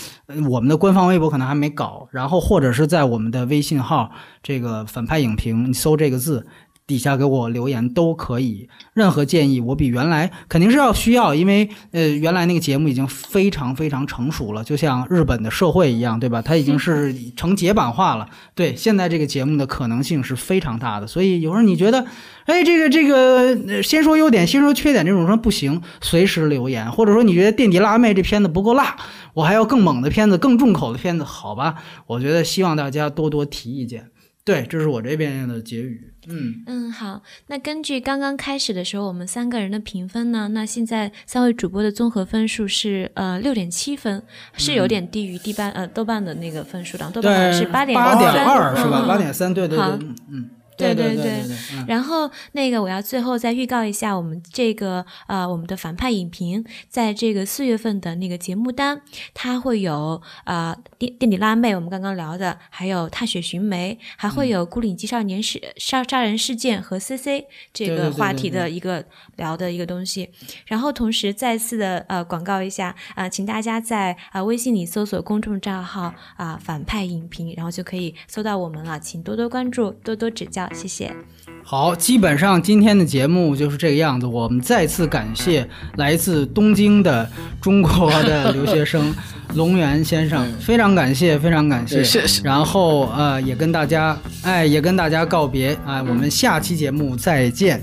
我们的官方微博可能还没搞，然后或者是在我们的微信号这个反派影评，你搜这个字。底下给我留言都可以，任何建议我比原来肯定是要需要，因为呃原来那个节目已经非常非常成熟了，就像日本的社会一样，对吧？它已经是成解版化了。对，现在这个节目的可能性是非常大的，所以有时候你觉得，哎，这个这个，呃先说优点，先说缺点，这种说不行，随时留言，或者说你觉得《垫底辣妹》这片子不够辣，我还要更猛的片子，更重口的片子，好吧？我觉得希望大家多多提意见。对，这是我这边的结语。嗯。嗯，好。那根据刚刚开始的时候我们三个人的评分呢，那现在三位主播的综合分数是呃六点七分，是有点低于豆瓣呃豆瓣的那个分数的，豆瓣是八点八点三二是吧？嗯八点三，对对对，嗯嗯，对对对然后那个我要最后再预告一下，我们这个呃我们的反派影评，在这个四月份的那个节目单，它会有呃垫垫底辣妹，我们刚刚聊的，还有踏雪寻梅，还会有孤岭鸡少年事杀杀人事件和 CC 这个话题的一个聊的一个东西。然后同时再次的呃广告一下啊、请大家在啊、微信里搜索公众账号啊、反派影评，然后就可以搜到我们了，请多多关注，多多指教，谢谢。好，基本上今天的节目就是这个样子。我们再次感谢来自东京的中国的留学生 *laughs* 龙源先生，非常感谢，非常感谢。对谢谢然后呃，也跟大家哎，也跟大家告别啊、我们下期节目再见。